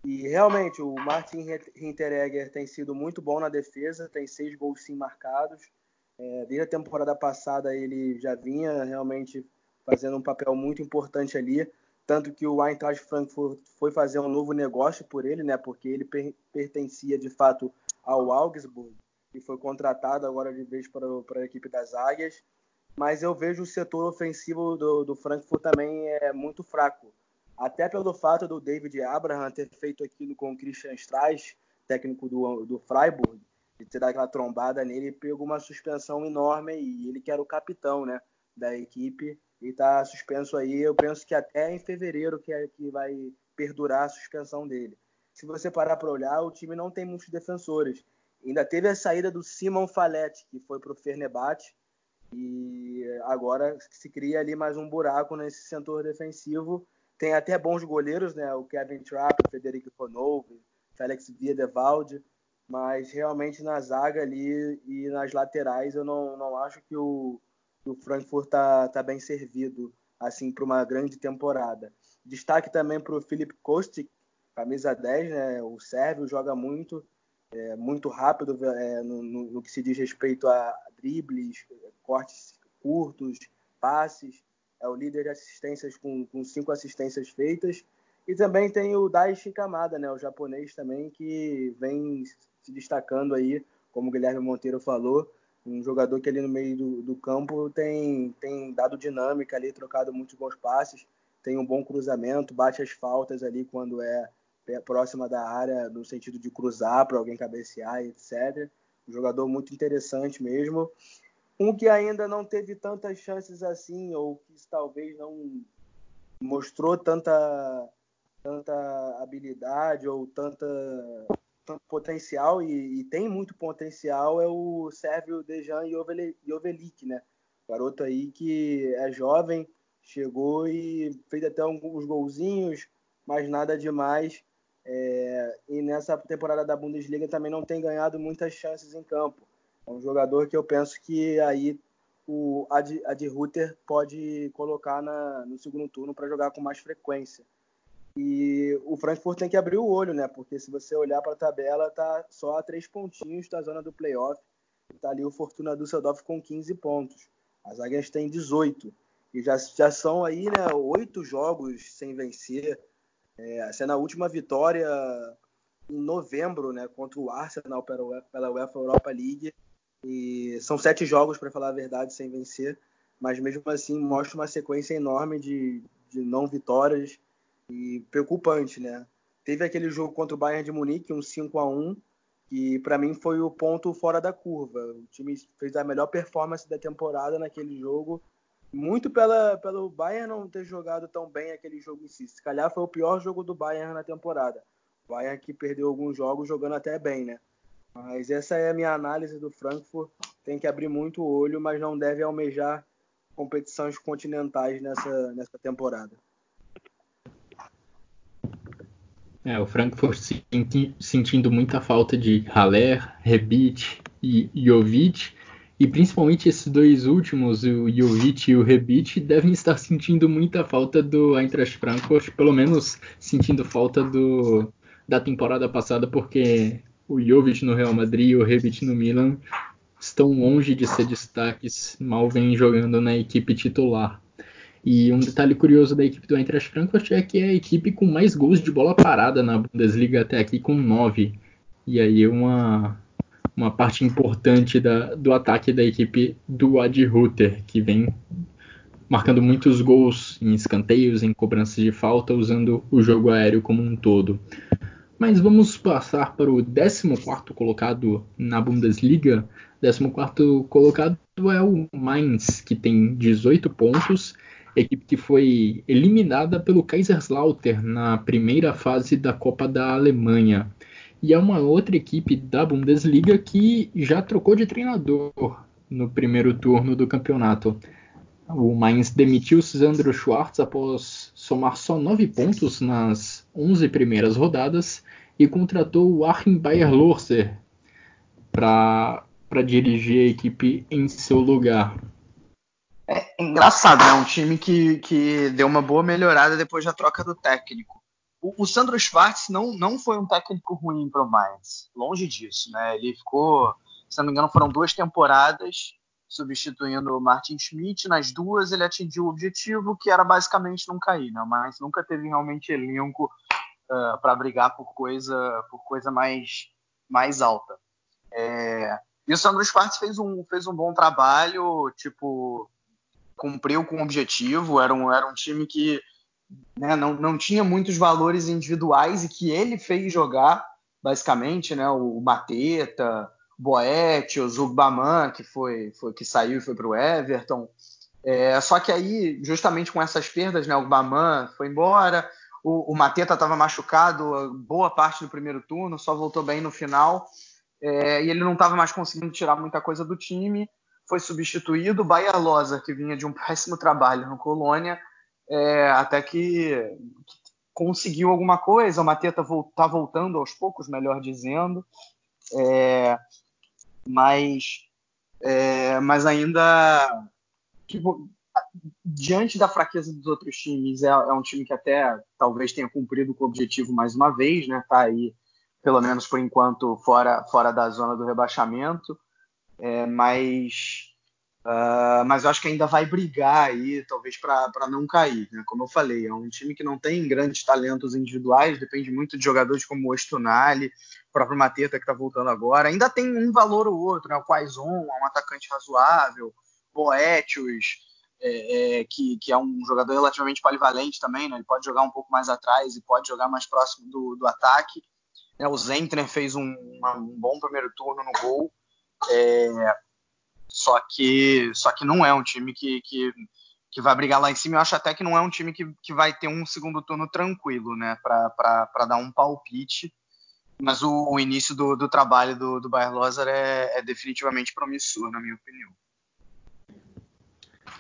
E realmente o Martin Hinteregger tem sido muito bom na defesa, tem seis gols sim marcados. É, desde a temporada passada ele já vinha realmente fazendo um papel muito importante ali, tanto que o Eintracht Frankfurt foi fazer um novo negócio por ele, né? Porque ele per pertencia de fato ao Augsburg e foi contratado agora de vez para, para a equipe das Águias mas eu vejo o setor ofensivo do, do Frankfurt também é muito fraco. Até pelo fato do David Abraham ter feito aquilo com o Christian Streich, técnico do, do Freiburg, de ter dado aquela trombada nele, pegou uma suspensão enorme e ele que era o capitão né, da equipe e está suspenso aí. Eu penso que até em fevereiro que, é, que vai perdurar a suspensão dele. Se você parar para olhar, o time não tem muitos defensores. Ainda teve a saída do Simon Falete, que foi para o Fernebate, e agora se cria ali mais um buraco nesse setor defensivo. Tem até bons goleiros, né? O Kevin Trapp, o Federico Fonove, Félix Wiedewald, mas realmente na zaga ali e nas laterais eu não, não acho que o, o Frankfurt tá, tá bem servido assim para uma grande temporada. Destaque também para o Filip Kostic, camisa 10, né? O sérvio joga muito, é, muito rápido é, no, no, no, que se diz respeito a dribles, cortes curtos, passes. É o líder de assistências com, com cinco assistências feitas. E também tem o Daichi Kamada, né, o japonês também, que vem se destacando aí, como o Guilherme Monteiro falou, Um jogador que ali no meio do, do campo tem, tem dado dinâmica ali, trocado muitos bons passes, tem um bom cruzamento, bate as faltas ali quando é próxima da área, no sentido de cruzar para alguém cabecear, etc. Um jogador muito interessante mesmo. Um que ainda não teve tantas chances assim, ou que talvez não mostrou tanta, tanta habilidade ou tanta, tanto potencial, e, e tem muito potencial, é o Sérvio Dejan Jovelic, né? Garoto aí que é jovem, chegou e fez até alguns golzinhos, mas nada demais. É, e nessa temporada da Bundesliga também não tem ganhado muitas chances em campo. É um jogador que eu penso que aí o Ad, Ad Ruther pode colocar na, no segundo turno para jogar com mais frequência. E o Frankfurt tem que abrir o olho, né? Porque se você olhar para a tabela, tá só a três pontinhos da zona do playoff. Está ali o Fortuna Düsseldorf com 15 pontos. As águias têm 18. E já, já são aí, né, oito jogos sem vencer. É, sendo a última vitória em novembro, né, contra o Arsenal pela, pela UEFA Europa League. E são sete jogos, para falar a verdade, sem vencer. Mas mesmo assim mostra uma sequência enorme de, de não vitórias e preocupante, né? Teve aquele jogo contra o Bayern de Munique, um 5 a 1 que para mim foi o ponto fora da curva. O time fez a melhor performance da temporada naquele jogo muito pela, pelo Bayern não ter jogado tão bem aquele jogo em si. Se calhar foi o pior jogo do Bayern na temporada. O Bayern que perdeu alguns jogos jogando até bem, né? Mas essa é a minha análise do Frankfurt. Tem que abrir muito o olho, mas não deve almejar competições continentais nessa, nessa temporada. É, o Frankfurt senti, sentindo muita falta de Haller, Rebic e Jovic e principalmente esses dois últimos, o Jovic e o Rebic, devem estar sentindo muita falta do Eintracht Frankfurt, pelo menos sentindo falta do, da temporada passada, porque o Jovic no Real Madrid e o Rebic no Milan estão longe de ser destaques, mal vêm jogando na equipe titular. E um detalhe curioso da equipe do Eintracht Frankfurt é que é a equipe com mais gols de bola parada na Bundesliga até aqui, com nove. E aí uma, uma parte importante da, do ataque da equipe do Ad Ruther, que vem marcando muitos gols em escanteios, em cobranças de falta, usando o jogo aéreo como um todo. Mas vamos passar para o 14 colocado na Bundesliga. 14 colocado é o Mainz, que tem 18 pontos, equipe que foi eliminada pelo Kaiserslautern na primeira fase da Copa da Alemanha e é uma outra equipe da Bundesliga que já trocou de treinador no primeiro turno do campeonato. O Mainz demitiu Sandro Schwartz após somar só nove pontos nas 11 primeiras rodadas e contratou o Achim Bayer-Lorser para dirigir a equipe em seu lugar. É engraçado, né? Um time que, que deu uma boa melhorada depois da troca do técnico o, o Sandro Schwartz não, não foi um técnico ruim para o Mainz, longe disso, né? Ele ficou, se não me engano, foram duas temporadas substituindo o Martin Schmidt. Nas duas ele atingiu o objetivo que era basicamente não cair, né? Mas nunca teve realmente elenco uh, para brigar por coisa, por coisa mais, mais alta. É... E o Sandro Schwartz fez um, fez um bom trabalho, tipo, cumpriu com o objetivo. Era um, era um time que né, não, não tinha muitos valores individuais e que ele fez jogar, basicamente, né, o Mateta, Boete, o Zugbaman, que foi, foi que saiu e foi para o Everton. É, só que aí, justamente com essas perdas, né, o Baman foi embora, o, o Mateta estava machucado boa parte do primeiro turno, só voltou bem no final, é, e ele não estava mais conseguindo tirar muita coisa do time. Foi substituído, o Baia Loza, que vinha de um péssimo trabalho no Colônia, é, até que, conseguiu alguma coisa. O Mateta está voltando aos poucos, melhor dizendo, é, mas, é, mas ainda tipo, diante da fraqueza dos outros times, é, é, um time que até talvez tenha cumprido com o objetivo mais uma vez, né? Tá aí, pelo menos por enquanto, fora, fora da zona do rebaixamento. É, mas Uh, mas eu acho que ainda vai brigar aí, talvez para não cair. Né? Como eu falei, é um time que não tem grandes talentos individuais, depende muito de jogadores como o Estunali, o próprio Mateta que está voltando agora. Ainda tem um valor ou outro, né? o Quaison é um atacante razoável, Boetius, é, é, que, que, é um jogador relativamente polivalente também, né? ele pode jogar um pouco mais atrás e pode jogar mais próximo do, do ataque. É, o Zentner fez um, uma, um bom primeiro turno no gol. É, só que, só que não é um time que, que, que vai brigar lá em cima. Eu acho até que não é um time que, que vai ter um segundo turno tranquilo, né? Para dar um palpite. Mas o, o início do, do, trabalho do, do Bayer Lozer é, é definitivamente promissor, na minha opinião.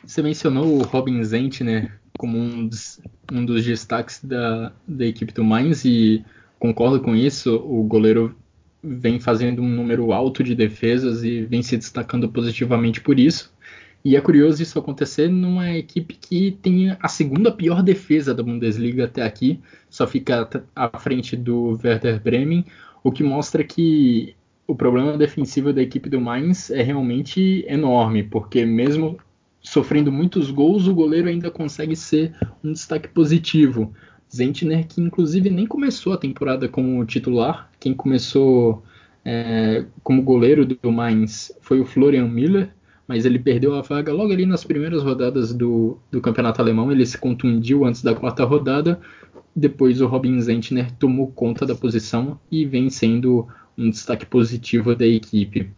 Você mencionou o Robin Zentner como um dos, um dos destaques da, da equipe do Mainz e concordo com isso. O goleiro vem fazendo um número alto de defesas e vem se destacando positivamente por isso. E é curioso isso acontecer numa equipe que tem a segunda pior defesa da Bundesliga até aqui, só fica à frente do Werder Bremen, o que mostra que o problema defensivo da equipe do Mainz é realmente enorme, porque mesmo sofrendo muitos gols, o goleiro ainda consegue ser um destaque positivo. Zentner, que inclusive nem começou a temporada como titular, quem começou é, como goleiro do Mainz foi o Florian Miller, mas ele perdeu a vaga logo ali nas primeiras rodadas do, do campeonato alemão. Ele se contundiu antes da quarta rodada. Depois o Robin Zentner tomou conta da posição e vem sendo um destaque positivo da equipe.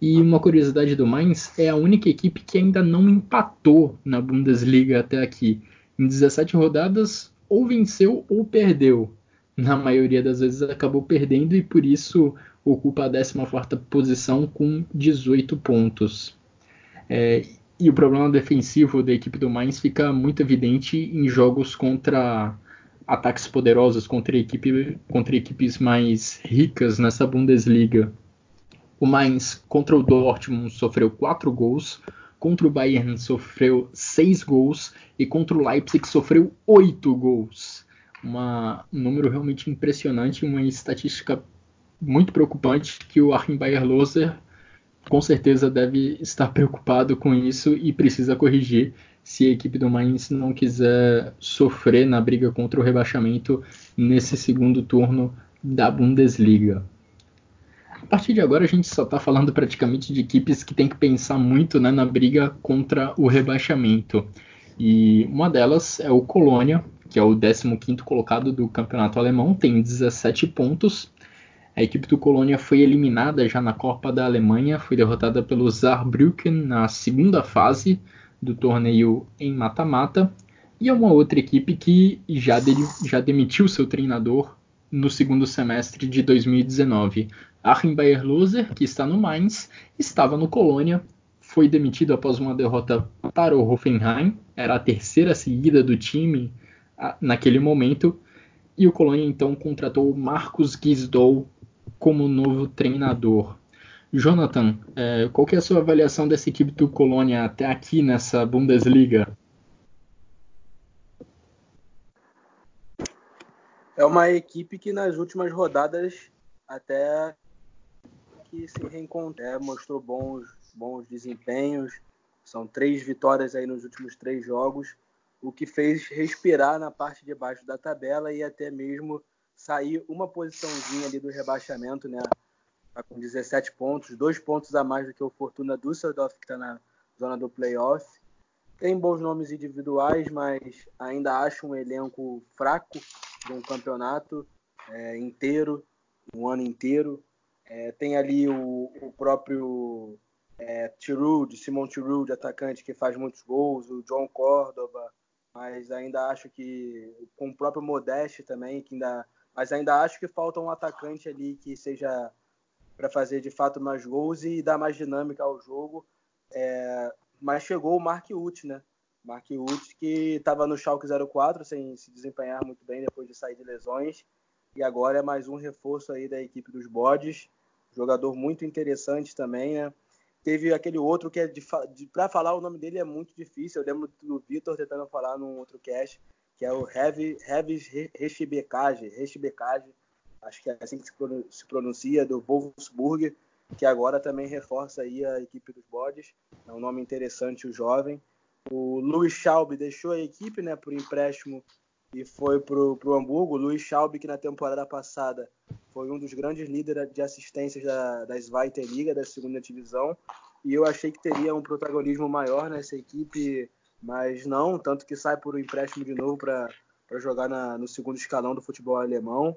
E uma curiosidade do Mainz é a única equipe que ainda não empatou na Bundesliga até aqui. Em 17 rodadas, ou venceu ou perdeu. Na maioria das vezes acabou perdendo e por isso ocupa a 14 posição com 18 pontos. É, e o problema defensivo da equipe do Mainz fica muito evidente em jogos contra ataques poderosos, contra, equipe, contra equipes mais ricas nessa Bundesliga. O Mainz contra o Dortmund sofreu 4 gols, contra o Bayern sofreu 6 gols e contra o Leipzig sofreu 8 gols. Uma, um número realmente impressionante, uma estatística muito preocupante que o Achim Bayer-Loser com certeza deve estar preocupado com isso e precisa corrigir se a equipe do Mainz não quiser sofrer na briga contra o rebaixamento nesse segundo turno da Bundesliga. A partir de agora a gente só está falando praticamente de equipes que tem que pensar muito né, na briga contra o rebaixamento. E uma delas é o Colônia, que é o 15º colocado do campeonato alemão, tem 17 pontos. A equipe do Colônia foi eliminada já na Copa da Alemanha, foi derrotada pelo Saarbrücken na segunda fase do torneio em mata-mata. E é uma outra equipe que já, de, já demitiu seu treinador no segundo semestre de 2019. Achim Bayer-Loser, que está no Mainz, estava no Colônia foi demitido após uma derrota para o Hoffenheim, era a terceira seguida do time naquele momento, e o Colônia então contratou Marcos Gisdol como novo treinador. Jonathan, é, qual é a sua avaliação dessa equipe do Colônia até aqui nessa Bundesliga? É uma equipe que nas últimas rodadas até que se reencontrou, é, mostrou bons bons desempenhos. São três vitórias aí nos últimos três jogos, o que fez respirar na parte de baixo da tabela e até mesmo sair uma posiçãozinha ali do rebaixamento, né? Tá com 17 pontos, dois pontos a mais do que o Fortuna Düsseldorf, que está na zona do playoff. Tem bons nomes individuais, mas ainda acho um elenco fraco de um campeonato é, inteiro, um ano inteiro. É, tem ali o, o próprio é, Tirude, Simon Tirude, atacante que faz muitos gols, o John Córdoba, mas ainda acho que com o próprio Modeste também, que ainda, mas ainda acho que falta um atacante ali que seja para fazer de fato mais gols e dar mais dinâmica ao jogo. É, mas chegou o Mark Uth, né? Mark Uth que estava no Schalke 04 sem se desempenhar muito bem depois de sair de lesões e agora é mais um reforço aí da equipe dos Bodes, jogador muito interessante também, né? Teve aquele outro que é para falar o nome dele é muito difícil. Eu lembro do Vitor tentando falar num outro cast, que é o Heavis Rechibekage, Rechibekage, acho que é assim que se pronuncia, do Wolfsburg, que agora também reforça aí a equipe dos bodes. É um nome interessante, o jovem. O Luiz Schaub deixou a equipe né, por empréstimo e foi para o Hamburgo. O Luiz Schaub, que na temporada passada foi um dos grandes líderes de assistências da, da Zweite Liga, da segunda divisão. E eu achei que teria um protagonismo maior nessa equipe, mas não, tanto que sai por empréstimo de novo para jogar na, no segundo escalão do futebol alemão.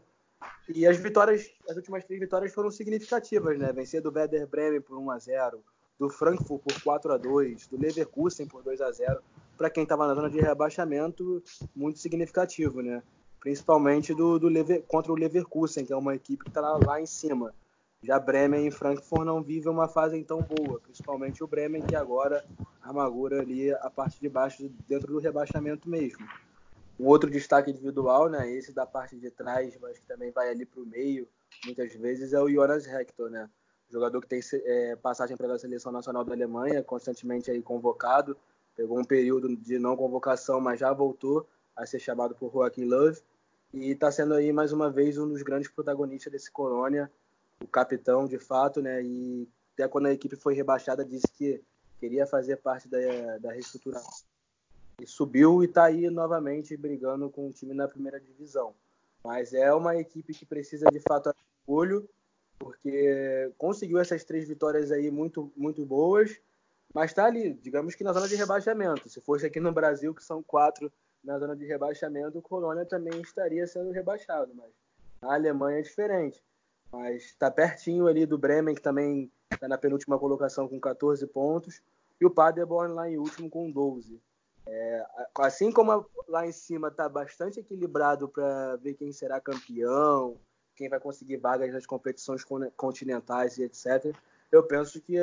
E as vitórias, as últimas três vitórias foram significativas, né? Vencer do Werder Bremen por 1 a 0 do Frankfurt por 4 a 2 do Leverkusen por 2 a 0 para quem estava na zona de rebaixamento, muito significativo, né? Principalmente do, do Lever, contra o Leverkusen, que é uma equipe que está lá, lá, em cima. Já Bremen e Frankfurt não vivem uma fase tão boa, principalmente o Bremen, que agora amargura ali a parte de baixo, dentro do rebaixamento mesmo. Um outro destaque individual, né? Esse da parte de trás, mas que também vai ali para o meio, muitas vezes, é o Jonas Hector, né? Jogador que tem é, passagem pela seleção nacional da Alemanha, constantemente aí convocado. Pegou um período de não convocação, mas já voltou a ser chamado por Joaquim Love. E está sendo aí mais uma vez um dos grandes protagonistas desse Colônia, o capitão de fato, né? E até quando a equipe foi rebaixada, disse que queria fazer parte da, da reestruturação. E subiu e está aí novamente brigando com o time na primeira divisão. Mas é uma equipe que precisa de fato orgulho porque conseguiu essas três vitórias aí muito, muito boas, mas está ali, digamos que na zona de rebaixamento. Se fosse aqui no Brasil, que são quatro na zona de rebaixamento, o Colônia também estaria sendo rebaixado, mas a Alemanha é diferente. Mas está pertinho ali do Bremen, que também está na penúltima colocação com 14 pontos, e o Paderborn lá em último com 12. É, assim como lá em cima está bastante equilibrado para ver quem será campeão, quem vai conseguir vagas nas competições continentais e etc. Eu penso que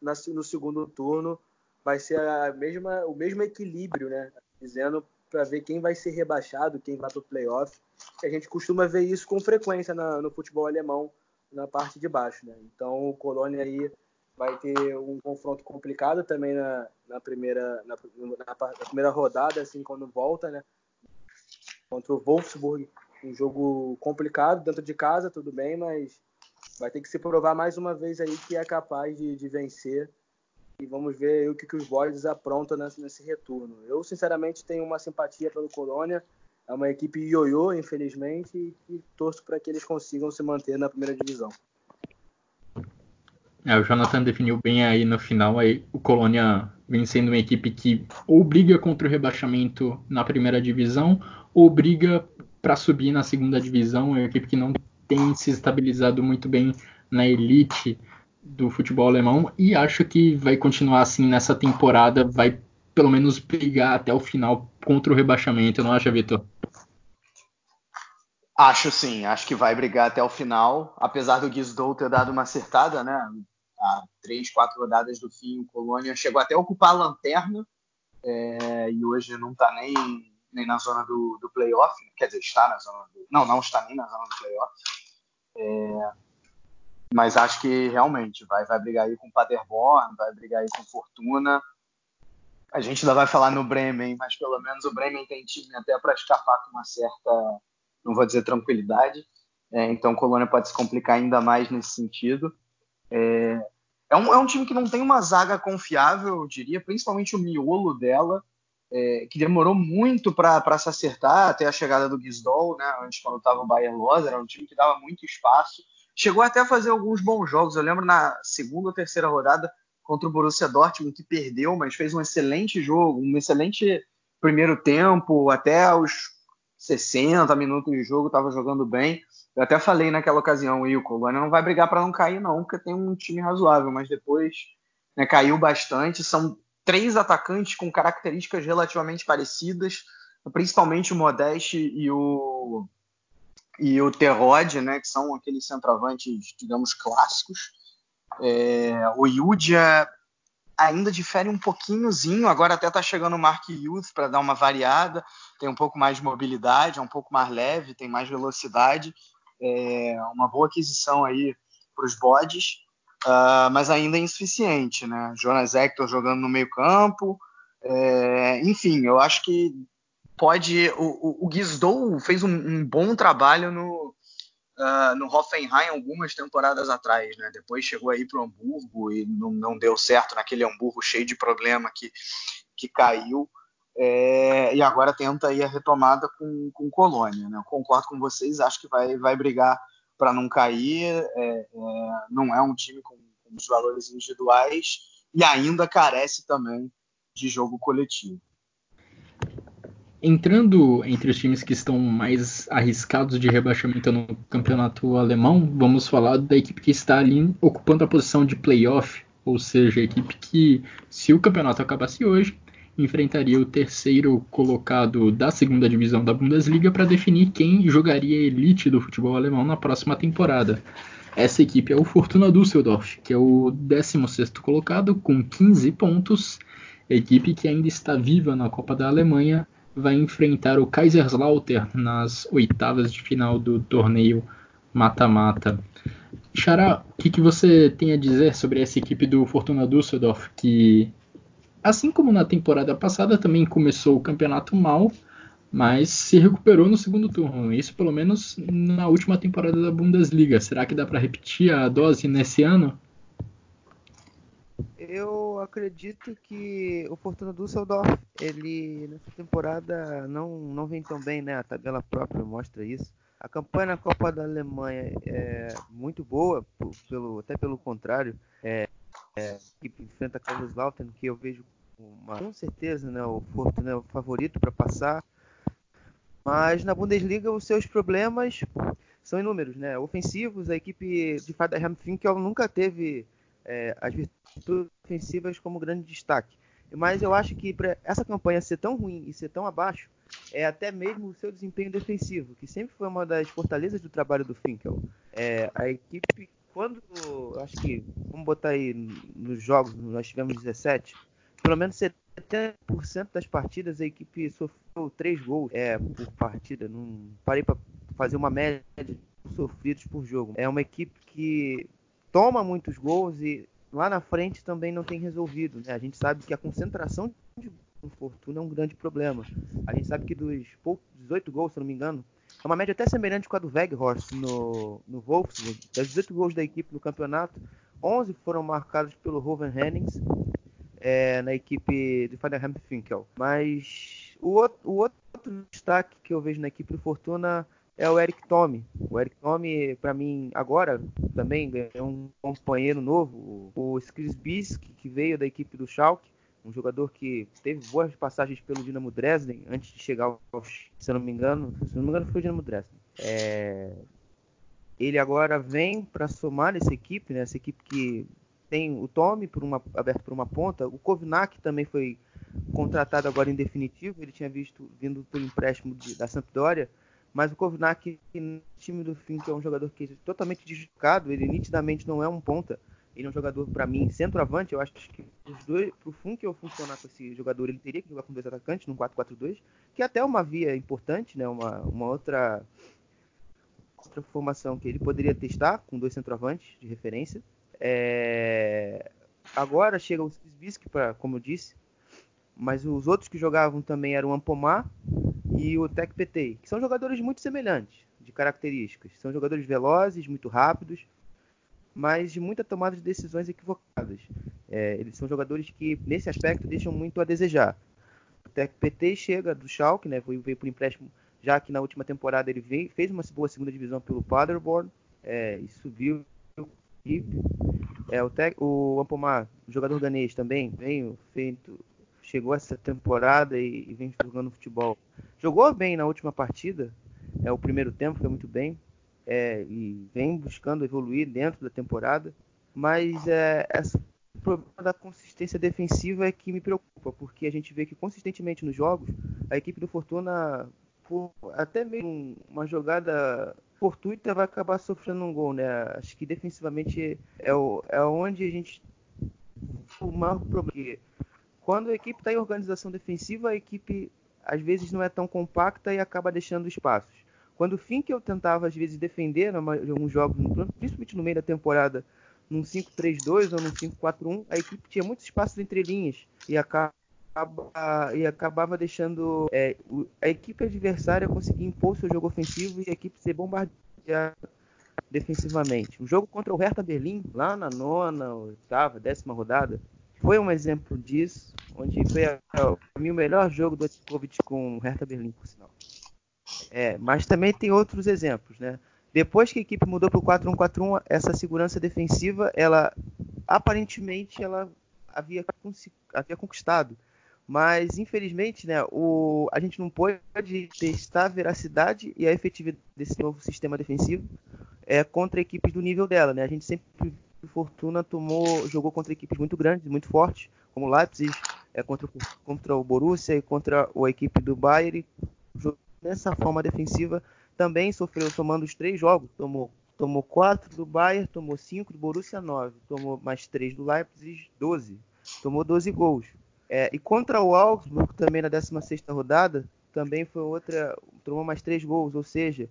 no segundo turno vai ser a mesma, o mesmo equilíbrio, né? Dizendo para ver quem vai ser rebaixado, quem vai para o playoff. A gente costuma ver isso com frequência na, no futebol alemão, na parte de baixo, né? Então o Colônia aí vai ter um confronto complicado também na, na primeira na, na, primeira rodada, assim quando volta, né? Contra o Wolfsburg um jogo complicado dentro de casa, tudo bem, mas vai ter que se provar mais uma vez aí que é capaz de, de vencer. E vamos ver o que, que os boys aprontam nesse, nesse retorno. Eu, sinceramente, tenho uma simpatia pelo Colônia. É uma equipe ioiô, infelizmente, e, e torço para que eles consigam se manter na primeira divisão. É, o Jonathan definiu bem aí no final, aí o Colônia vem sendo uma equipe que ou briga contra o rebaixamento na primeira divisão, ou briga para subir na segunda divisão. É uma equipe que não tem se estabilizado muito bem na elite do futebol alemão e acho que vai continuar assim nessa temporada, vai pelo menos brigar até o final contra o rebaixamento, não acha, Vitor? Acho sim, acho que vai brigar até o final, apesar do Guizdou ter dado uma acertada, né? Há três, quatro rodadas do fim, o Colônia chegou até a ocupar a lanterna é, e hoje não está nem nem na zona do, do playoff, quer dizer, está na zona do. Não, não está nem na zona do playoff. É, mas acho que realmente vai, vai brigar aí com o Paderborn, vai brigar aí com Fortuna. A gente ainda vai falar no Bremen, mas pelo menos o Bremen tem time até para escapar com uma certa, não vou dizer tranquilidade. É, então Colônia pode se complicar ainda mais nesse sentido. É, é, um, é um time que não tem uma zaga confiável, eu diria, principalmente o miolo dela é, que demorou muito para se acertar até a chegada do Gisdol, né? Antes, quando estava o Bayern Loser, era um time que dava muito espaço. Chegou até a fazer alguns bons jogos. Eu lembro na segunda ou terceira rodada contra o Borussia Dortmund, que perdeu, mas fez um excelente jogo, um excelente primeiro tempo, até os 60 minutos de jogo, estava jogando bem. Eu até falei naquela ocasião, o Colônia não vai brigar para não cair, não, porque tem um time razoável, mas depois né, caiu bastante. São três atacantes com características relativamente parecidas, principalmente o Modeste e o e o Terrod, né, que são aqueles centroavantes, digamos, clássicos. É, o Yudia ainda difere um pouquinhozinho, agora até está chegando o Mark Youth para dar uma variada, tem um pouco mais de mobilidade, é um pouco mais leve, tem mais velocidade, é uma boa aquisição aí para os bodes uh, mas ainda é insuficiente, né? Jonas Hector jogando no meio campo, é, enfim, eu acho que pode. O, o, o Guizdou fez um, um, bom trabalho no, uh, no Hoffenheim algumas temporadas atrás, né? Depois chegou aí para o Hamburgo e não, não deu certo naquele Hamburgo cheio de problema que, que caiu. É, e agora tenta aí a retomada com, com Colônia. Né? Eu concordo com vocês, acho que vai, vai brigar para não cair. É, é, não é um time com, com os valores individuais e ainda carece também de jogo coletivo. Entrando entre os times que estão mais arriscados de rebaixamento no campeonato alemão, vamos falar da equipe que está ali ocupando a posição de playoff, ou seja, a equipe que, se o campeonato acabasse hoje, enfrentaria o terceiro colocado da segunda divisão da Bundesliga para definir quem jogaria a elite do futebol alemão na próxima temporada. Essa equipe é o Fortuna Düsseldorf, que é o 16º colocado com 15 pontos, equipe que ainda está viva na Copa da Alemanha, vai enfrentar o Kaiserslautern nas oitavas de final do torneio mata-mata. Xará, o que, que, você tem a dizer sobre essa equipe do Fortuna Düsseldorf, que, assim como na temporada passada, também começou o campeonato mal, mas se recuperou no segundo turno. Isso, pelo menos, na última temporada da Bundesliga. Será que dá para repetir a dose nesse ano? Eu acredito que o Fortuna Düsseldorf, ele nessa temporada não, não vem tão bem, né? A tabela própria mostra isso. A campanha na Copa da Alemanha é muito boa, pelo, até pelo contrário. É, é, que enfrenta a Kaiserslautern, que eu vejo uma, com certeza né, o Fortuna é o favorito para passar. Mas na Bundesliga os seus problemas são inúmeros, né? Ofensivos, a equipe de Faderham Finkel nunca teve é, as virtudes ofensivas como grande destaque. Mas eu acho que para essa campanha ser tão ruim e ser tão abaixo, é até mesmo o seu desempenho defensivo, que sempre foi uma das fortalezas do trabalho do Finkel. É, a equipe, quando, acho que, vamos botar aí nos jogos, nós tivemos 17, pelo menos 70% das partidas a equipe sofreu 3 gols é, por partida. Não parei para fazer uma média de sofridos por jogo. É uma equipe que toma muitos gols e lá na frente também não tem resolvido. Né? A gente sabe que a concentração de Fortuna é um grande problema. A gente sabe que dos poucos 18 gols, se não me engano, é uma média até semelhante com a do Weghorst no, no Wolfsburg. Das 18 gols da equipe no campeonato, 11 foram marcados pelo Roven Hennings é, na equipe de Faderham Finkel. Mas o outro, o outro destaque que eu vejo na equipe do Fortuna é o Eric Tome. O Eric Tome, para mim, agora também é um companheiro novo. O Chris Bisk, que veio da equipe do Schalke, um jogador que teve boas passagens pelo Dinamo Dresden antes de chegar ao, se não me engano, se não me engano foi o Dinamo Dresden. É, ele agora vem para somar nessa equipe, né? Essa equipe que tem o Tome por uma, aberto por uma ponta, o Kovnak também foi contratado agora em definitivo, ele tinha visto vindo por empréstimo de, da Sampdoria mas o Kovnak, no time do fim, que é um jogador que é totalmente deslocado, ele nitidamente não é um ponta. Ele é um jogador, para mim, centroavante. Eu acho que os dois, pro Funkel funcionar com esse jogador, ele teria que jogar com dois atacantes, num 4-4-2, que é até uma via importante, né? Uma, uma outra, outra formação que ele poderia testar com dois centroavantes de referência. É... Agora chega o para, como eu disse, mas os outros que jogavam também eram o Ampomar e o Tech PT, que são jogadores muito semelhantes de características. São jogadores velozes, muito rápidos, mas de muita tomada de decisões equivocadas. É, eles são jogadores que, nesse aspecto, deixam muito a desejar. O Tech PT chega do Schalke, né, veio, veio por empréstimo, já que na última temporada ele veio, fez uma boa segunda divisão pelo Paderborn é, e subiu. É, o, Tec, o Ampomar, jogador ganês também, veio feito, chegou essa temporada e, e vem jogando futebol Jogou bem na última partida, é o primeiro tempo foi muito bem é, e vem buscando evoluir dentro da temporada, mas é, essa o problema da consistência defensiva é que me preocupa, porque a gente vê que consistentemente nos jogos a equipe do Fortuna, por até mesmo uma jogada fortuita, vai acabar sofrendo um gol, né? Acho que defensivamente é, o, é onde a gente o maior problema. Quando a equipe está em organização defensiva, a equipe às vezes não é tão compacta e acaba deixando espaços. Quando o fim que eu tentava às vezes defender em alguns jogos, principalmente no meio da temporada, num 5-3-2 ou num 5-4-1, a equipe tinha muitos espaços entre linhas e acaba e acabava deixando é, a equipe adversária conseguir impor seu jogo ofensivo e a equipe ser bombardeada defensivamente. O jogo contra o Hertha Berlim, lá na nona, oitava, décima rodada, foi um exemplo disso, onde foi, para mim, o melhor jogo do Atikovic com o Hertha Berlim, por sinal. É, mas também tem outros exemplos, né? Depois que a equipe mudou para o 4-1-4-1, essa segurança defensiva, ela aparentemente ela havia, havia conquistado. Mas, infelizmente, né, o, a gente não pode testar a veracidade e a efetividade desse novo sistema defensivo é, contra equipes do nível dela. Né? A gente sempre, Fortuna, tomou, jogou contra equipes muito grandes, muito fortes, como Leipzig, é, contra, contra o Borussia e contra a equipe do Bayern. Nessa forma defensiva também sofreu, somando os três jogos, tomou tomou 4 do Bayern, tomou 5 do Borussia 9, tomou mais 3 do Leipzig 12, tomou 12 gols. É, e contra o Augsburg, também na 16 rodada, também foi outra, tomou mais 3 gols, ou seja,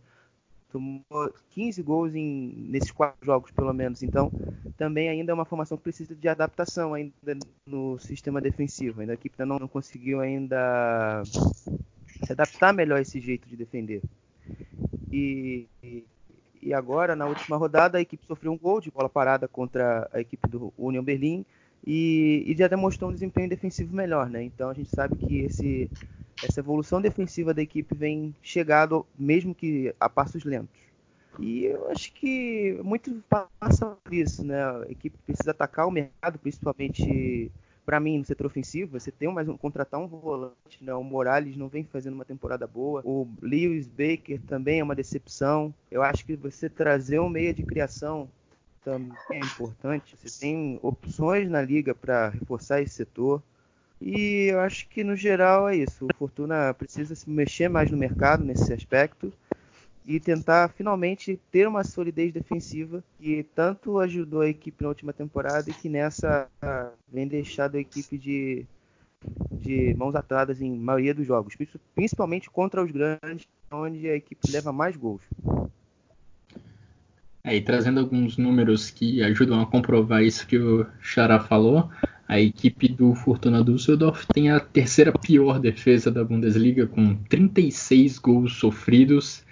tomou 15 gols em, nesses quatro jogos, pelo menos. Então, também ainda é uma formação que precisa de adaptação ainda no sistema defensivo. Ainda a equipe não, não conseguiu ainda se adaptar melhor a esse jeito de defender. E, e agora, na última rodada, a equipe sofreu um gol de bola parada contra a equipe do Union Berlim e, e já demonstrou um desempenho defensivo melhor, né? Então a gente sabe que esse, essa evolução defensiva da equipe vem chegado, mesmo que a passos lentos. E eu acho que muito passa por isso, né? A equipe precisa atacar o mercado, principalmente para mim, no setor ofensivo, você tem mais um, contratar um volante, né? O Morales não vem fazendo uma temporada boa. O Lewis Baker também é uma decepção. Eu acho que você trazer um meia de criação também é importante. Você tem opções na liga para reforçar esse setor. E eu acho que no geral é isso. O Fortuna precisa se mexer mais no mercado nesse aspecto e tentar finalmente ter uma solidez defensiva que tanto ajudou a equipe na última temporada e que nessa vem deixado a equipe de, de mãos atadas em maioria dos jogos, principalmente contra os grandes, onde a equipe leva mais gols. É, e trazendo alguns números que ajudam a comprovar isso que o Xará falou, a equipe do Fortuna Düsseldorf tem a terceira pior defesa da Bundesliga, com 36 gols sofridos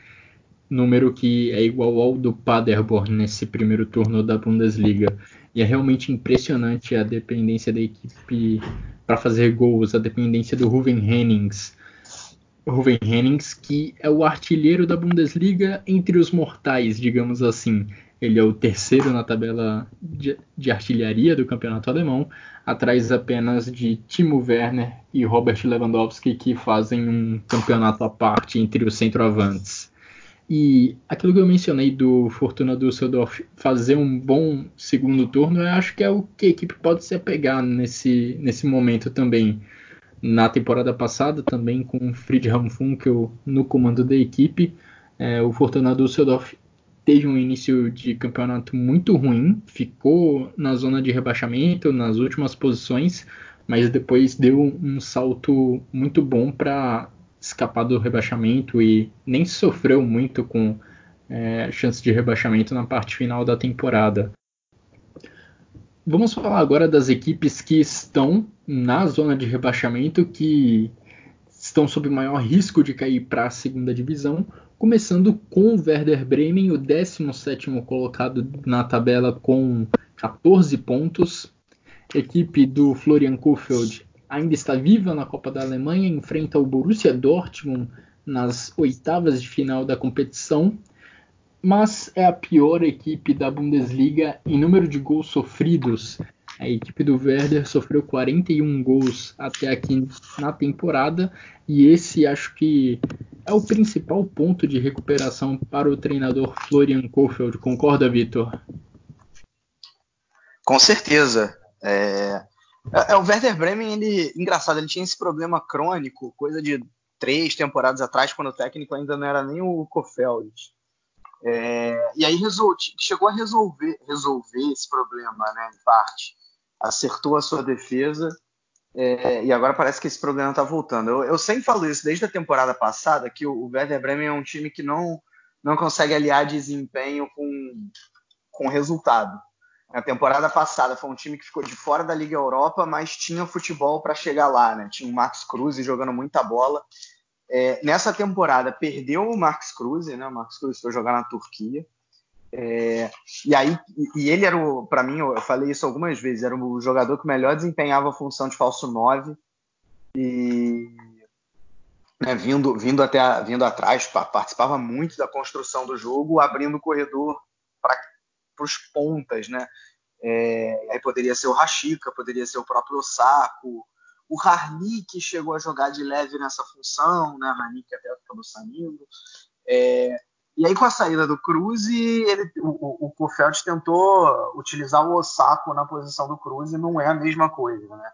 número que é igual ao do Paderborn nesse primeiro turno da Bundesliga. E é realmente impressionante a dependência da equipe para fazer gols, a dependência do Ruven Hennings. Ruven Hennings, que é o artilheiro da Bundesliga entre os mortais, digamos assim. Ele é o terceiro na tabela de, de artilharia do campeonato alemão, atrás apenas de Timo Werner e Robert Lewandowski, que fazem um campeonato à parte entre os centroavantes. E aquilo que eu mencionei do Fortuna Düsseldorf fazer um bom segundo turno, eu acho que é o que a equipe pode se apegar nesse, nesse momento também. Na temporada passada, também com Friedhelm Funkel no comando da equipe, é, o Fortuna Düsseldorf teve um início de campeonato muito ruim, ficou na zona de rebaixamento, nas últimas posições, mas depois deu um salto muito bom para escapar do rebaixamento e nem sofreu muito com é, chance de rebaixamento na parte final da temporada. Vamos falar agora das equipes que estão na zona de rebaixamento, que estão sob maior risco de cair para a segunda divisão, começando com o Werder Bremen, o 17º colocado na tabela com 14 pontos. Equipe do Florian Kohfeldt ainda está viva na Copa da Alemanha, enfrenta o Borussia Dortmund nas oitavas de final da competição, mas é a pior equipe da Bundesliga em número de gols sofridos. A equipe do Werder sofreu 41 gols até aqui na temporada e esse acho que é o principal ponto de recuperação para o treinador Florian Kohfeldt. Concorda, Vitor? Com certeza. É, é, é, o Werder Bremen, ele, engraçado, ele tinha esse problema crônico, coisa de três temporadas atrás, quando o técnico ainda não era nem o Kofeld. É, e aí resol, chegou a resolver, resolver esse problema, né, em parte. Acertou a sua defesa é, e agora parece que esse problema está voltando. Eu, eu, sempre falo isso desde a temporada passada, que o, o Werder Bremen é um time que não, não consegue aliar desempenho com, com resultado. Na temporada passada foi um time que ficou de fora da Liga Europa, mas tinha futebol para chegar lá, né? Tinha o Max Cruz jogando muita bola. É, nessa temporada perdeu o Max Cruz, né? O Max Cruz foi jogar na Turquia. É, e aí, e ele era o, para mim, eu falei isso algumas vezes, era o jogador que melhor desempenhava a função de falso 9 e né, vindo, vindo até vindo atrás, participava muito da construção do jogo, abrindo o corredor para os pontas, né? É, aí poderia ser o Rashica, poderia ser o próprio Osako, o Harnik chegou a jogar de leve nessa função, né? Harnik até acabou saindo. É, e aí, com a saída do Cruz, ele, o, o Kofeld tentou utilizar o Osako na posição do Cruz e não é a mesma coisa, né?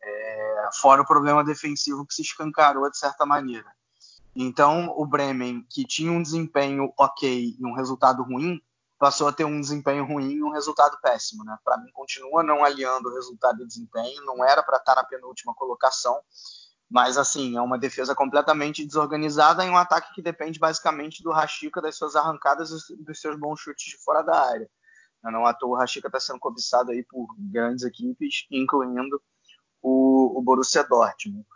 É, fora o problema defensivo que se escancarou de certa maneira. Então, o Bremen, que tinha um desempenho ok e um resultado ruim, passou a ter um desempenho ruim e um resultado péssimo. Né? Para mim, continua não aliando o resultado e desempenho, não era para estar na penúltima colocação, mas, assim, é uma defesa completamente desorganizada em um ataque que depende basicamente do Rashica, das suas arrancadas e dos seus bons chutes de fora da área. Não à toa o Rashica está sendo cobiçado aí por grandes equipes, incluindo o, o Borussia Dortmund.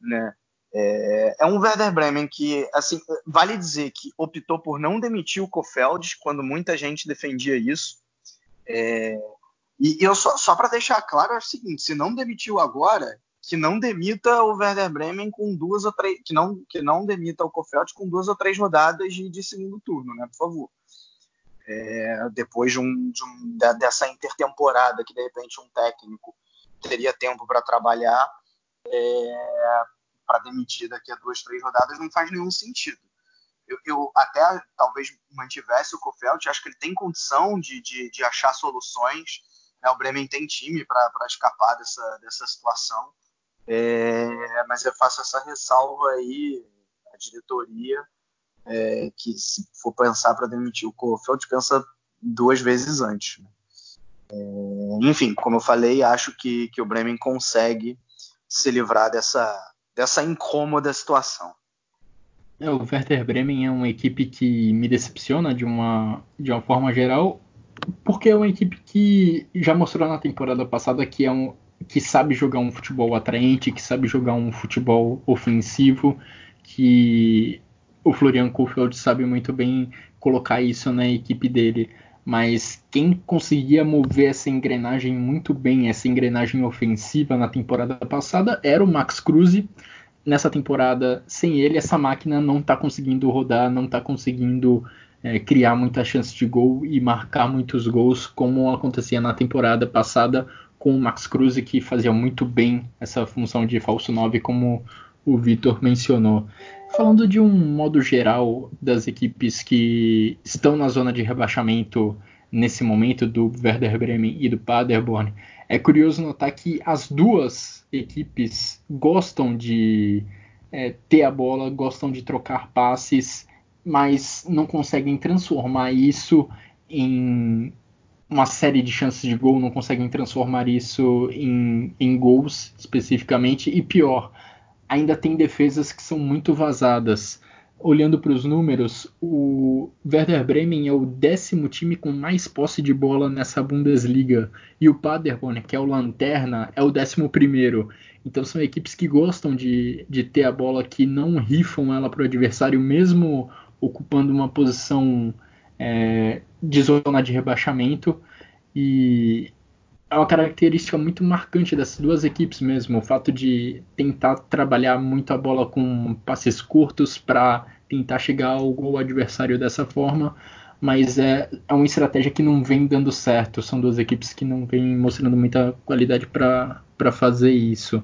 Né? É, é, um Werder Bremen que, assim, vale dizer que optou por não demitir o Kofeld quando muita gente defendia isso. É, e eu só, só para deixar claro é o seguinte: se não demitiu agora, que não demita o Werder Bremen com duas ou três, que não, que não demita o Kofeld com duas ou três rodadas de, de segundo turno, né, por favor. É, depois de, um, de um, dessa intertemporada que de repente um técnico teria tempo para trabalhar, é, para demitir daqui a duas, três rodadas não faz nenhum sentido. Eu, eu, até talvez mantivesse o Kofeld, acho que ele tem condição de, de, de achar soluções. Né? O Bremen tem time para escapar dessa, dessa situação. É, mas eu faço essa ressalva aí, a diretoria, é, que se for pensar para demitir o Kofeld, pensa duas vezes antes. Né? É, enfim, como eu falei, acho que, que o Bremen consegue se livrar dessa, dessa incômoda situação. É, o Werder Bremen é uma equipe que me decepciona de uma, de uma forma geral, porque é uma equipe que já mostrou na temporada passada que é um, que sabe jogar um futebol atraente, que sabe jogar um futebol ofensivo, que o Florian Kohfeldt sabe muito bem colocar isso na equipe dele. Mas quem conseguia mover essa engrenagem muito bem, essa engrenagem ofensiva na temporada passada, era o Max Cruz. Nessa temporada, sem ele, essa máquina não está conseguindo rodar, não está conseguindo é, criar muitas chances de gol e marcar muitos gols, como acontecia na temporada passada, com o Max Cruz, que fazia muito bem essa função de falso 9, como o Vitor mencionou. Falando de um modo geral das equipes que estão na zona de rebaixamento nesse momento, do Werder Bremen e do Paderborn, é curioso notar que as duas equipes gostam de é, ter a bola, gostam de trocar passes, mas não conseguem transformar isso em uma série de chances de gol, não conseguem transformar isso em, em gols especificamente, e pior, ainda tem defesas que são muito vazadas. Olhando para os números, o Werder Bremen é o décimo time com mais posse de bola nessa Bundesliga e o Paderborn, que é o lanterna, é o décimo primeiro. Então são equipes que gostam de, de ter a bola, que não rifam ela para o adversário, mesmo ocupando uma posição é, de zona de rebaixamento e é uma característica muito marcante dessas duas equipes mesmo, o fato de tentar trabalhar muito a bola com passes curtos para tentar chegar ao gol adversário dessa forma, mas é, é uma estratégia que não vem dando certo. São duas equipes que não vêm mostrando muita qualidade para fazer isso.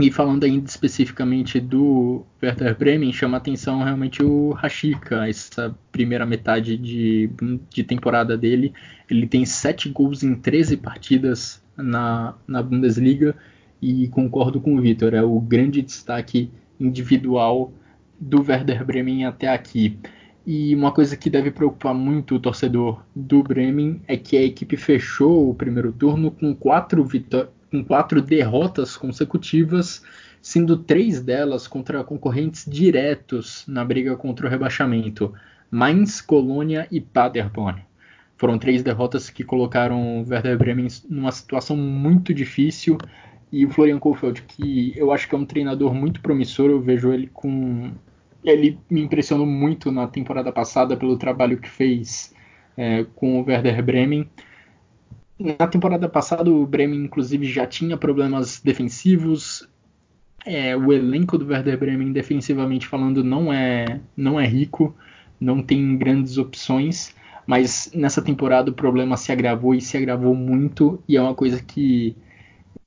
E falando ainda especificamente do Werder Bremen, chama atenção realmente o Rashica, essa primeira metade de, de temporada dele. Ele tem 7 gols em 13 partidas na, na Bundesliga e concordo com o Vitor, é o grande destaque individual do Werder Bremen até aqui. E uma coisa que deve preocupar muito o torcedor do Bremen é que a equipe fechou o primeiro turno com quatro vitórias com quatro derrotas consecutivas, sendo três delas contra concorrentes diretos na briga contra o rebaixamento: Mainz, Colônia e Paderborn. Foram três derrotas que colocaram o Werder Bremen numa situação muito difícil. E o Florian Kohfeldt, que eu acho que é um treinador muito promissor, eu vejo ele com. Ele me impressionou muito na temporada passada pelo trabalho que fez é, com o Werder Bremen. Na temporada passada, o Bremen, inclusive, já tinha problemas defensivos. É, o elenco do Werder Bremen, defensivamente falando, não é, não é rico, não tem grandes opções. Mas nessa temporada o problema se agravou e se agravou muito, e é uma coisa que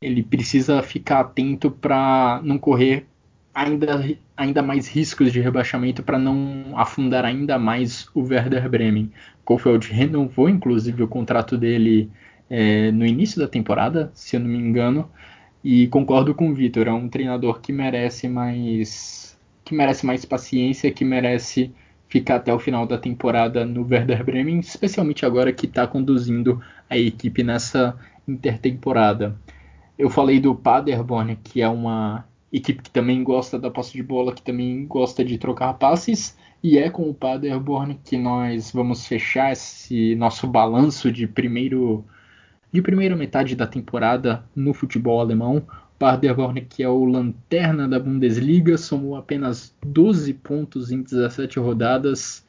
ele precisa ficar atento para não correr ainda, ainda mais riscos de rebaixamento para não afundar ainda mais o Werder Bremen. Kofeld renovou inclusive o contrato dele é, no início da temporada, se eu não me engano, e concordo com o Vitor, é um treinador que merece mais que merece mais paciência, que merece ficar até o final da temporada no Werder Bremen, especialmente agora que está conduzindo a equipe nessa intertemporada. Eu falei do Paderborn, que é uma equipe que também gosta da posse de bola, que também gosta de trocar passes, e é com o Paderborn que nós vamos fechar esse nosso balanço de primeiro de primeira metade da temporada no futebol alemão. Paderborn, que é o lanterna da Bundesliga, somou apenas 12 pontos em 17 rodadas.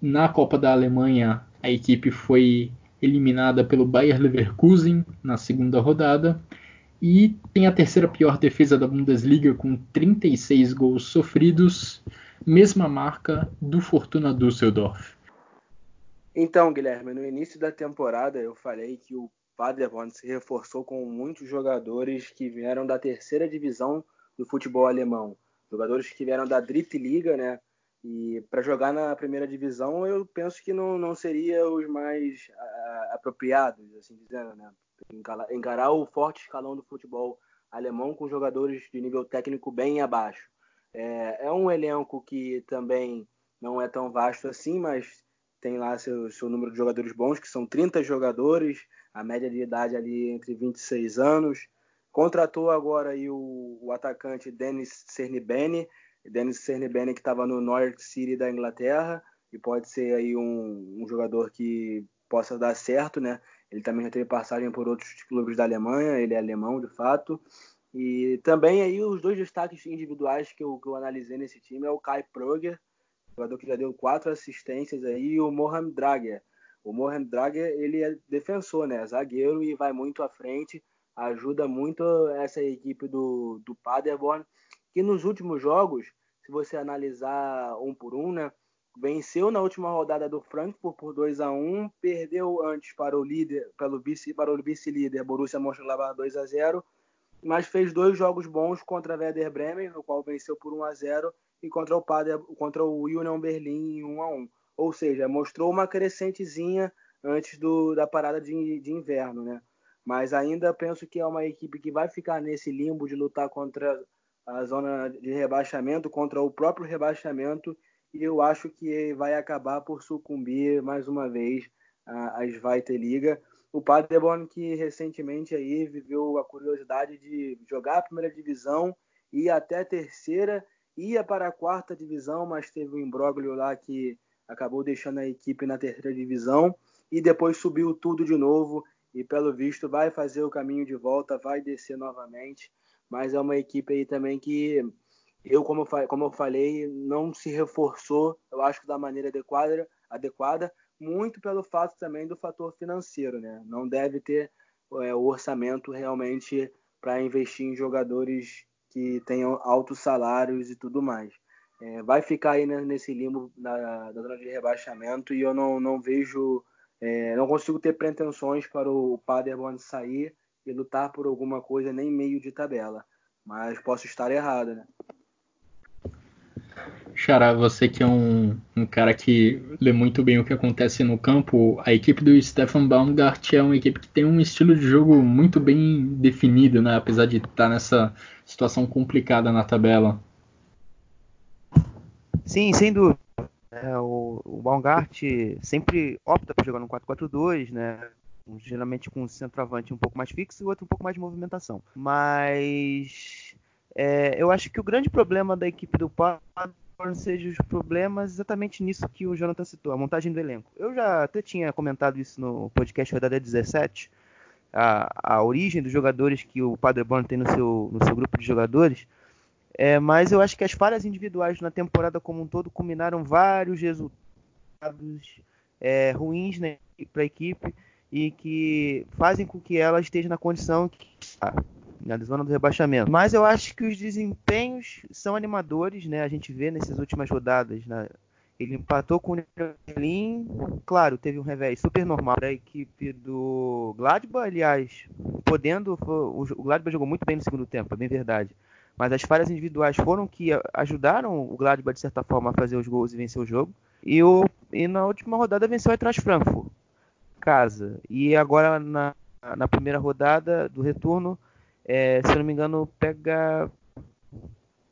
Na Copa da Alemanha, a equipe foi eliminada pelo Bayer Leverkusen na segunda rodada e tem a terceira pior defesa da Bundesliga com 36 gols sofridos, mesma marca do Fortuna Düsseldorf. Então, Guilherme, no início da temporada eu falei que o Paderborn se reforçou com muitos jogadores que vieram da terceira divisão do futebol alemão, jogadores que vieram da Drittliga, né? E para jogar na primeira divisão, eu penso que não, não seria os mais a, apropriados, assim dizendo, né? encarar o forte escalão do futebol alemão com jogadores de nível técnico bem abaixo. É, é um elenco que também não é tão vasto assim, mas tem lá seu, seu número de jogadores bons, que são 30 jogadores, a média de idade ali entre 26 anos. Contratou agora aí o, o atacante Dennis Cernibene, Dennis Cernibene que estava no North City da Inglaterra, e pode ser aí um, um jogador que possa dar certo, né? Ele também já teve passagem por outros clubes da Alemanha, ele é alemão de fato. E também aí os dois destaques individuais que eu, que eu analisei nesse time é o Kai Proger, jogador que já deu quatro assistências aí, o Mohamed Drager. O Mohamed Drager, ele é defensor, né? Zagueiro e vai muito à frente, ajuda muito essa equipe do, do Paderborn, que nos últimos jogos, se você analisar um por um, né? venceu na última rodada do Frankfurt por 2 a 1 perdeu antes para o líder, pelo vice, para o vice-líder Borussia Mönchengladbach 2 a 0 mas fez dois jogos bons contra a Werder Bremen, no qual venceu por 1 a 0 e contra o Pader, contra o Union Berlin 1 a 1 ou seja, mostrou uma crescentezinha antes do, da parada de, de inverno, né? Mas ainda penso que é uma equipe que vai ficar nesse limbo de lutar contra a zona de rebaixamento, contra o próprio rebaixamento e eu acho que vai acabar por sucumbir mais uma vez à Zweite Liga. O Paderborn que recentemente aí viveu a curiosidade de jogar a primeira divisão e até a terceira, ia para a quarta divisão, mas teve um imbróglio lá que acabou deixando a equipe na terceira divisão e depois subiu tudo de novo e pelo visto vai fazer o caminho de volta, vai descer novamente, mas é uma equipe aí também que eu, como, como eu falei, não se reforçou, eu acho que da maneira adequada, adequada muito pelo fato também do fator financeiro, né? Não deve ter é, o orçamento realmente para investir em jogadores que tenham altos salários e tudo mais. É, vai ficar aí nesse limbo da, da zona de rebaixamento e eu não, não vejo, é, não consigo ter pretensões para o Paderborn sair e lutar por alguma coisa nem meio de tabela. Mas posso estar errado, né? Xará, você que é um, um, cara que lê muito bem o que acontece no campo, a equipe do Stefan Baumgart é uma equipe que tem um estilo de jogo muito bem definido, né? apesar de estar nessa situação complicada na tabela. Sim, sem dúvida. É, o, o Baumgart sempre opta por jogar no 4-4-2, né? geralmente com um centroavante um pouco mais fixo e outro um pouco mais de movimentação. Mas é, eu acho que o grande problema da equipe do Paderborn seja os problemas exatamente nisso que o Jonathan citou, a montagem do elenco. Eu já até tinha comentado isso no podcast Rodada 17, a, a origem dos jogadores que o Paderborn tem no seu, no seu grupo de jogadores, é, mas eu acho que as falhas individuais na temporada como um todo culminaram vários resultados é, ruins né, para a equipe e que fazem com que ela esteja na condição que está na zona do rebaixamento. Mas eu acho que os desempenhos são animadores, né? A gente vê nessas últimas rodadas, né? Ele empatou com o Berlim, claro, teve um revés super normal para a equipe do Gladbach, aliás, podendo, o Gladbach jogou muito bem no segundo tempo, é bem verdade. Mas as falhas individuais foram que ajudaram o Gladbach de certa forma a fazer os gols e vencer o jogo. E, o, e na última rodada venceu a Eintracht Frankfurt, casa. E agora na, na primeira rodada do retorno, é, se eu não me engano, pega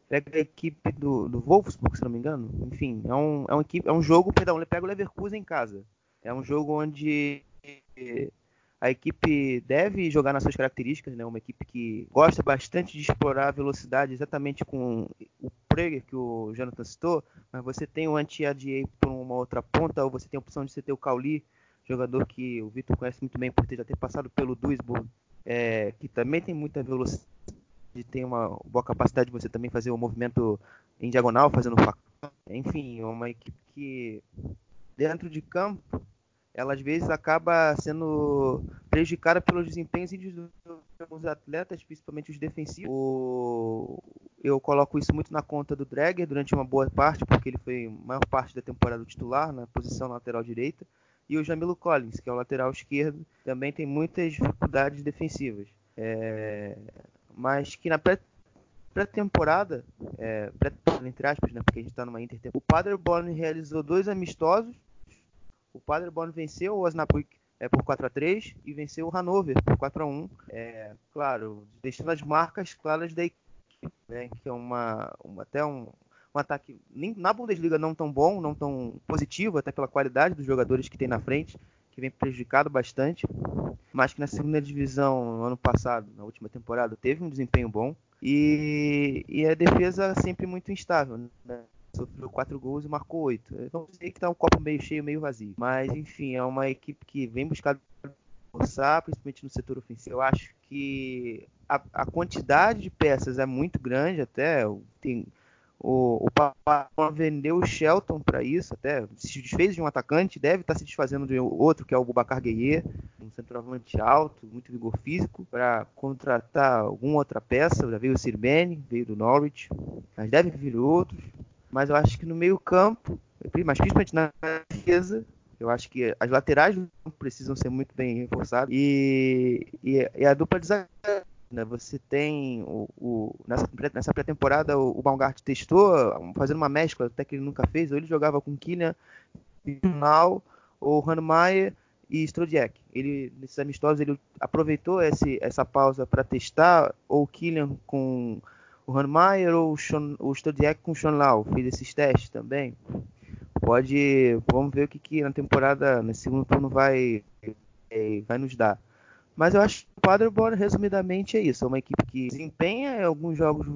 pega a equipe do, do Wolfsburg, se não me engano. Enfim, é um, é um, equipe, é um jogo, perdão, ele pega o Leverkusen em casa. É um jogo onde a equipe deve jogar nas suas características, né? Uma equipe que gosta bastante de explorar a velocidade, exatamente com o Prager que o Jonathan citou, mas você tem o anti-ADA por uma outra ponta, ou você tem a opção de você ter o Cauli, jogador que o Vitor conhece muito bem por ter já ter passado pelo Duisburg, é, que também tem muita velocidade de ter uma boa capacidade de você também fazer o um movimento em diagonal, fazendo facão. Enfim, uma equipe que dentro de campo, ela às vezes acaba sendo prejudicada pelos desempenhos de alguns atletas, principalmente os defensivos. O... Eu coloco isso muito na conta do Dregger durante uma boa parte, porque ele foi maior parte da temporada titular na posição lateral direita. E o Jamilo Collins, que é o lateral esquerdo, também tem muitas dificuldades defensivas. É mas que na pré-temporada, é, pré entre aspas, né, porque a gente está numa intertemporada, o Paderborn realizou dois amistosos. O Paderborn venceu o Osnabrück é, por 4 a 3 e venceu o Hannover por 4 a 1 é, Claro, deixando as marcas claras da equipe, né, que é uma, uma até um, um ataque nem, na Bundesliga não tão bom, não tão positivo, até pela qualidade dos jogadores que tem na frente, que vem prejudicado bastante mas que na segunda divisão, no ano passado, na última temporada, teve um desempenho bom. E, e a defesa sempre muito instável, né? Sofreu quatro gols e marcou oito. Então sei que tá um copo meio cheio, meio vazio. Mas enfim, é uma equipe que vem buscar forçar, principalmente no setor ofensivo. Eu acho que a, a quantidade de peças é muito grande até. Tem, o, o vendeu o Shelton para isso, até se desfez de um atacante, deve estar tá se desfazendo de outro, que é o Bubacar Gueye, um centroavante alto, muito vigor físico, para contratar alguma outra peça. Já veio o Sirbene, veio do Norwich, mas deve vir outros. Mas eu acho que no meio-campo, mas principalmente na defesa, eu acho que as laterais precisam ser muito bem reforçadas. E, e, e a dupla de né? Você tem o, o nessa, pré-temporada o, Baumgart testou fazendo uma mescla até que ele nunca fez. Ou ele jogava com Kylian, Jornal, ou Hannemeyer e Strodiek. Ele nesses amistosos ele aproveitou esse, essa pausa para testar ou o Kylian com o Hannemeyer ou o, o com o Schonlau. Fez esses testes também. Pode, vamos ver o que, que na temporada, no segundo turno vai vai nos dar. Mas eu acho que o Paderborn, resumidamente, é isso. É uma equipe que desempenha alguns jogos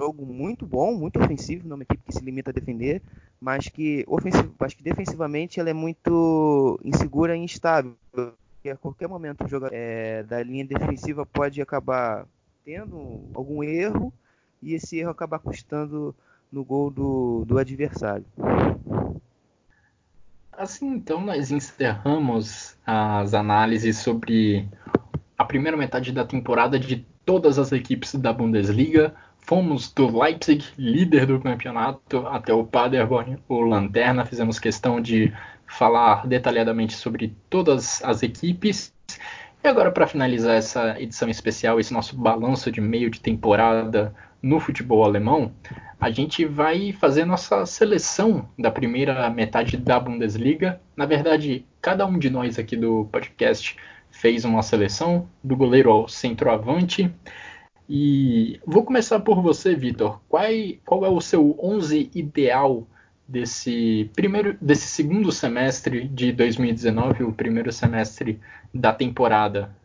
jogo muito bom, muito ofensivo, não é equipe que se limita a defender, mas que, ofensivo, acho que defensivamente ela é muito insegura e instável. E a qualquer momento o jogador é, da linha defensiva pode acabar tendo algum erro e esse erro acabar custando no gol do, do adversário. Assim, então, nós encerramos as análises sobre a primeira metade da temporada de todas as equipes da Bundesliga. Fomos do Leipzig, líder do campeonato, até o Paderborn, o Lanterna. Fizemos questão de falar detalhadamente sobre todas as equipes. E agora, para finalizar essa edição especial, esse nosso balanço de meio de temporada no futebol alemão, a gente vai fazer nossa seleção da primeira metade da Bundesliga. Na verdade, cada um de nós aqui do podcast fez uma seleção do goleiro ao centroavante. E vou começar por você, Vitor. Qual, qual, é o seu 11 ideal desse primeiro, desse segundo semestre de 2019, o primeiro semestre da temporada?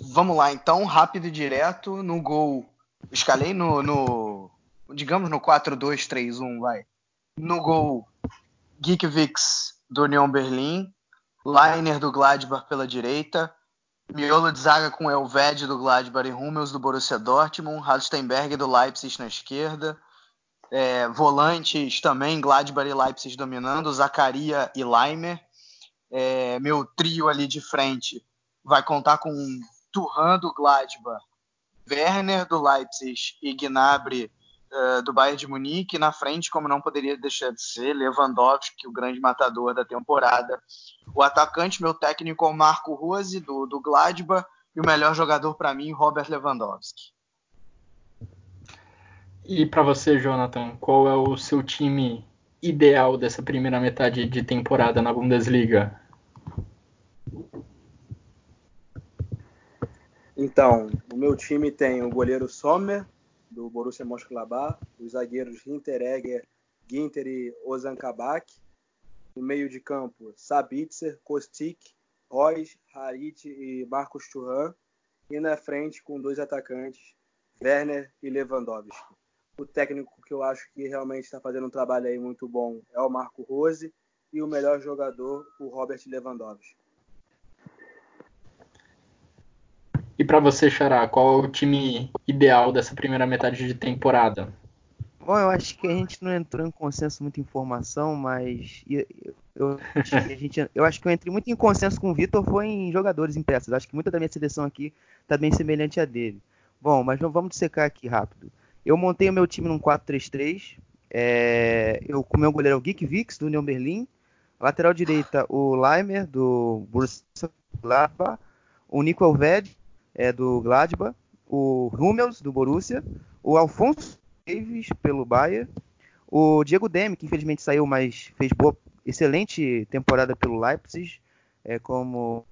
Vamos lá, então, rápido e direto no gol Escalei no, no digamos no 4-2-3-1, vai. No gol, Geekwix do Union Berlim, Liner do Gladbach pela direita, miolo de zaga com Elved do Gladbach e Hummels do Borussia Dortmund, Halstenberg do Leipzig na esquerda, É, volantes também, Gladbach e Leipzig dominando, Zacaria e Leimer. É, meu trio ali de frente vai contar com Turhan do Gladbach, Werner do Leipzig e Gnabry uh, do Bayern de Munique. Na frente, como não poderia deixar de ser, Lewandowski, o grande matador da temporada. O atacante, meu técnico, é o Marco Rose do, do Gladbach. E o melhor jogador para mim, Robert Lewandowski. E para você, Jonathan, qual é o seu time ideal dessa primeira metade de temporada na Bundesliga? Então, o meu time tem o goleiro Sommer, do Borussia Mönchengladbach, os zagueiros Hinteregger, Ginter e Ozan Kabak, no meio de campo Sabitzer, Kostik, Royce, Harit e Marcos Thuram, e na frente com dois atacantes, Werner e Lewandowski o técnico que eu acho que realmente está fazendo um trabalho aí muito bom é o Marco Rose e o melhor jogador, o Robert Lewandowski. E para você, Xará, qual é o time ideal dessa primeira metade de temporada? Bom, eu acho que a gente não entrou em consenso muita informação, mas eu, acho que a gente, eu acho que eu entrei muito em consenso com o Vitor foi em jogadores impressos. Acho que muita da minha seleção aqui está bem semelhante à dele. Bom, mas vamos dissecar aqui rápido. Eu montei o meu time num 4-3-3. É, eu com o meu goleiro é o Geek Vix, do União Berlim. Lateral direita, o Leimer, do Borussia Gladbach. O Nico Elved, é, do Gladbach. O Hummels, do Borussia. O Alfonso Davis, pelo Bayern. O Diego Demi, que infelizmente saiu, mas fez boa, excelente temporada pelo Leipzig, é, como,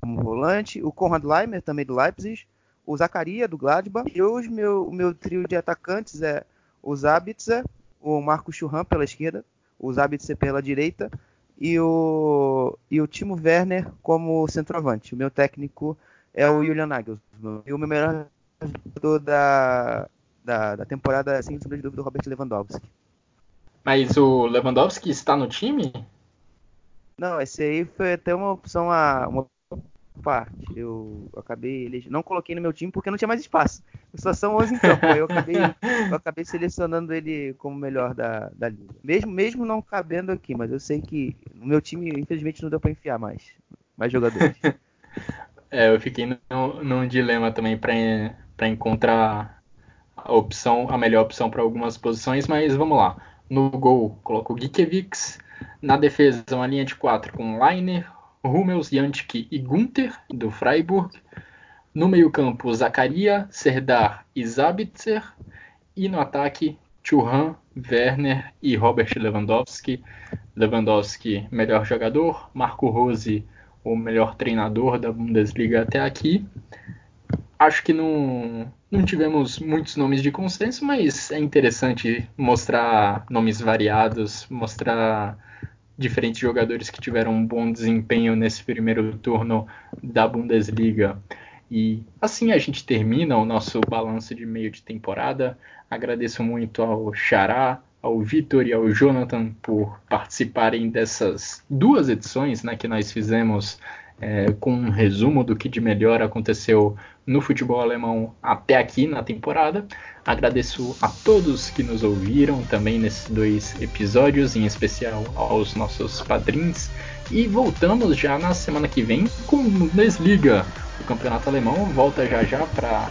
como volante. O Konrad Leimer, também do Leipzig o Zacaria do Gladbach. E hoje meu, meu trio de atacantes é o Zabitzer, o Marco Churran pela esquerda, o Zabitzer pela direita e o, e o Timo Werner como centroavante. O meu técnico é o Julian Nagelsmann. E o meu melhor jogador da, da, da temporada, sem sombra de dúvida, o Robert Lewandowski. Mas o Lewandowski está no time? Não, esse aí foi até uma opção, a, uma parte. Eu acabei não coloquei no meu time porque não tinha mais espaço. Só são 11 em campo. Eu acabei, eu acabei selecionando ele como melhor da, da liga. Mesmo, mesmo não cabendo aqui, mas eu sei que no meu time, infelizmente, não deu para enfiar mais, mais jogadores. é, eu fiquei num, num dilema também para encontrar a opção, a melhor opção para algumas posições, mas vamos lá. No gol, coloco o Gikevix. Na defesa, uma linha de quatro com Liner, Hummels, Jantic e Gunther, do Freiburg. No meio-campo, Zakaria, Serdar e Zabitzer. E no ataque, Churran, Werner e Robert Lewandowski. Lewandowski, melhor jogador. Marco Rose, o melhor treinador da Bundesliga até aqui. Acho que não, não tivemos muitos nomes de consenso, mas é interessante mostrar nomes variados, mostrar diferentes jogadores que tiveram um bom desempenho nesse primeiro turno da Bundesliga. E assim a gente termina o nosso balanço de meio de temporada. Agradeço muito ao Xará, ao Vitor e ao Jonathan por participarem dessas duas edições né, que nós fizemos é, com um resumo do que de melhor aconteceu no futebol alemão até aqui na temporada. Agradeço a todos que nos ouviram também nesses dois episódios, em especial aos nossos padrinhos. E voltamos já na semana que vem com Bundesliga. O campeonato alemão volta já já para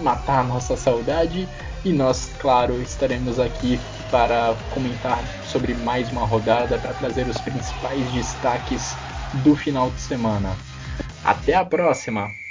matar a nossa saudade. E nós, claro, estaremos aqui para comentar sobre mais uma rodada, para trazer os principais destaques do final de semana. Até a próxima!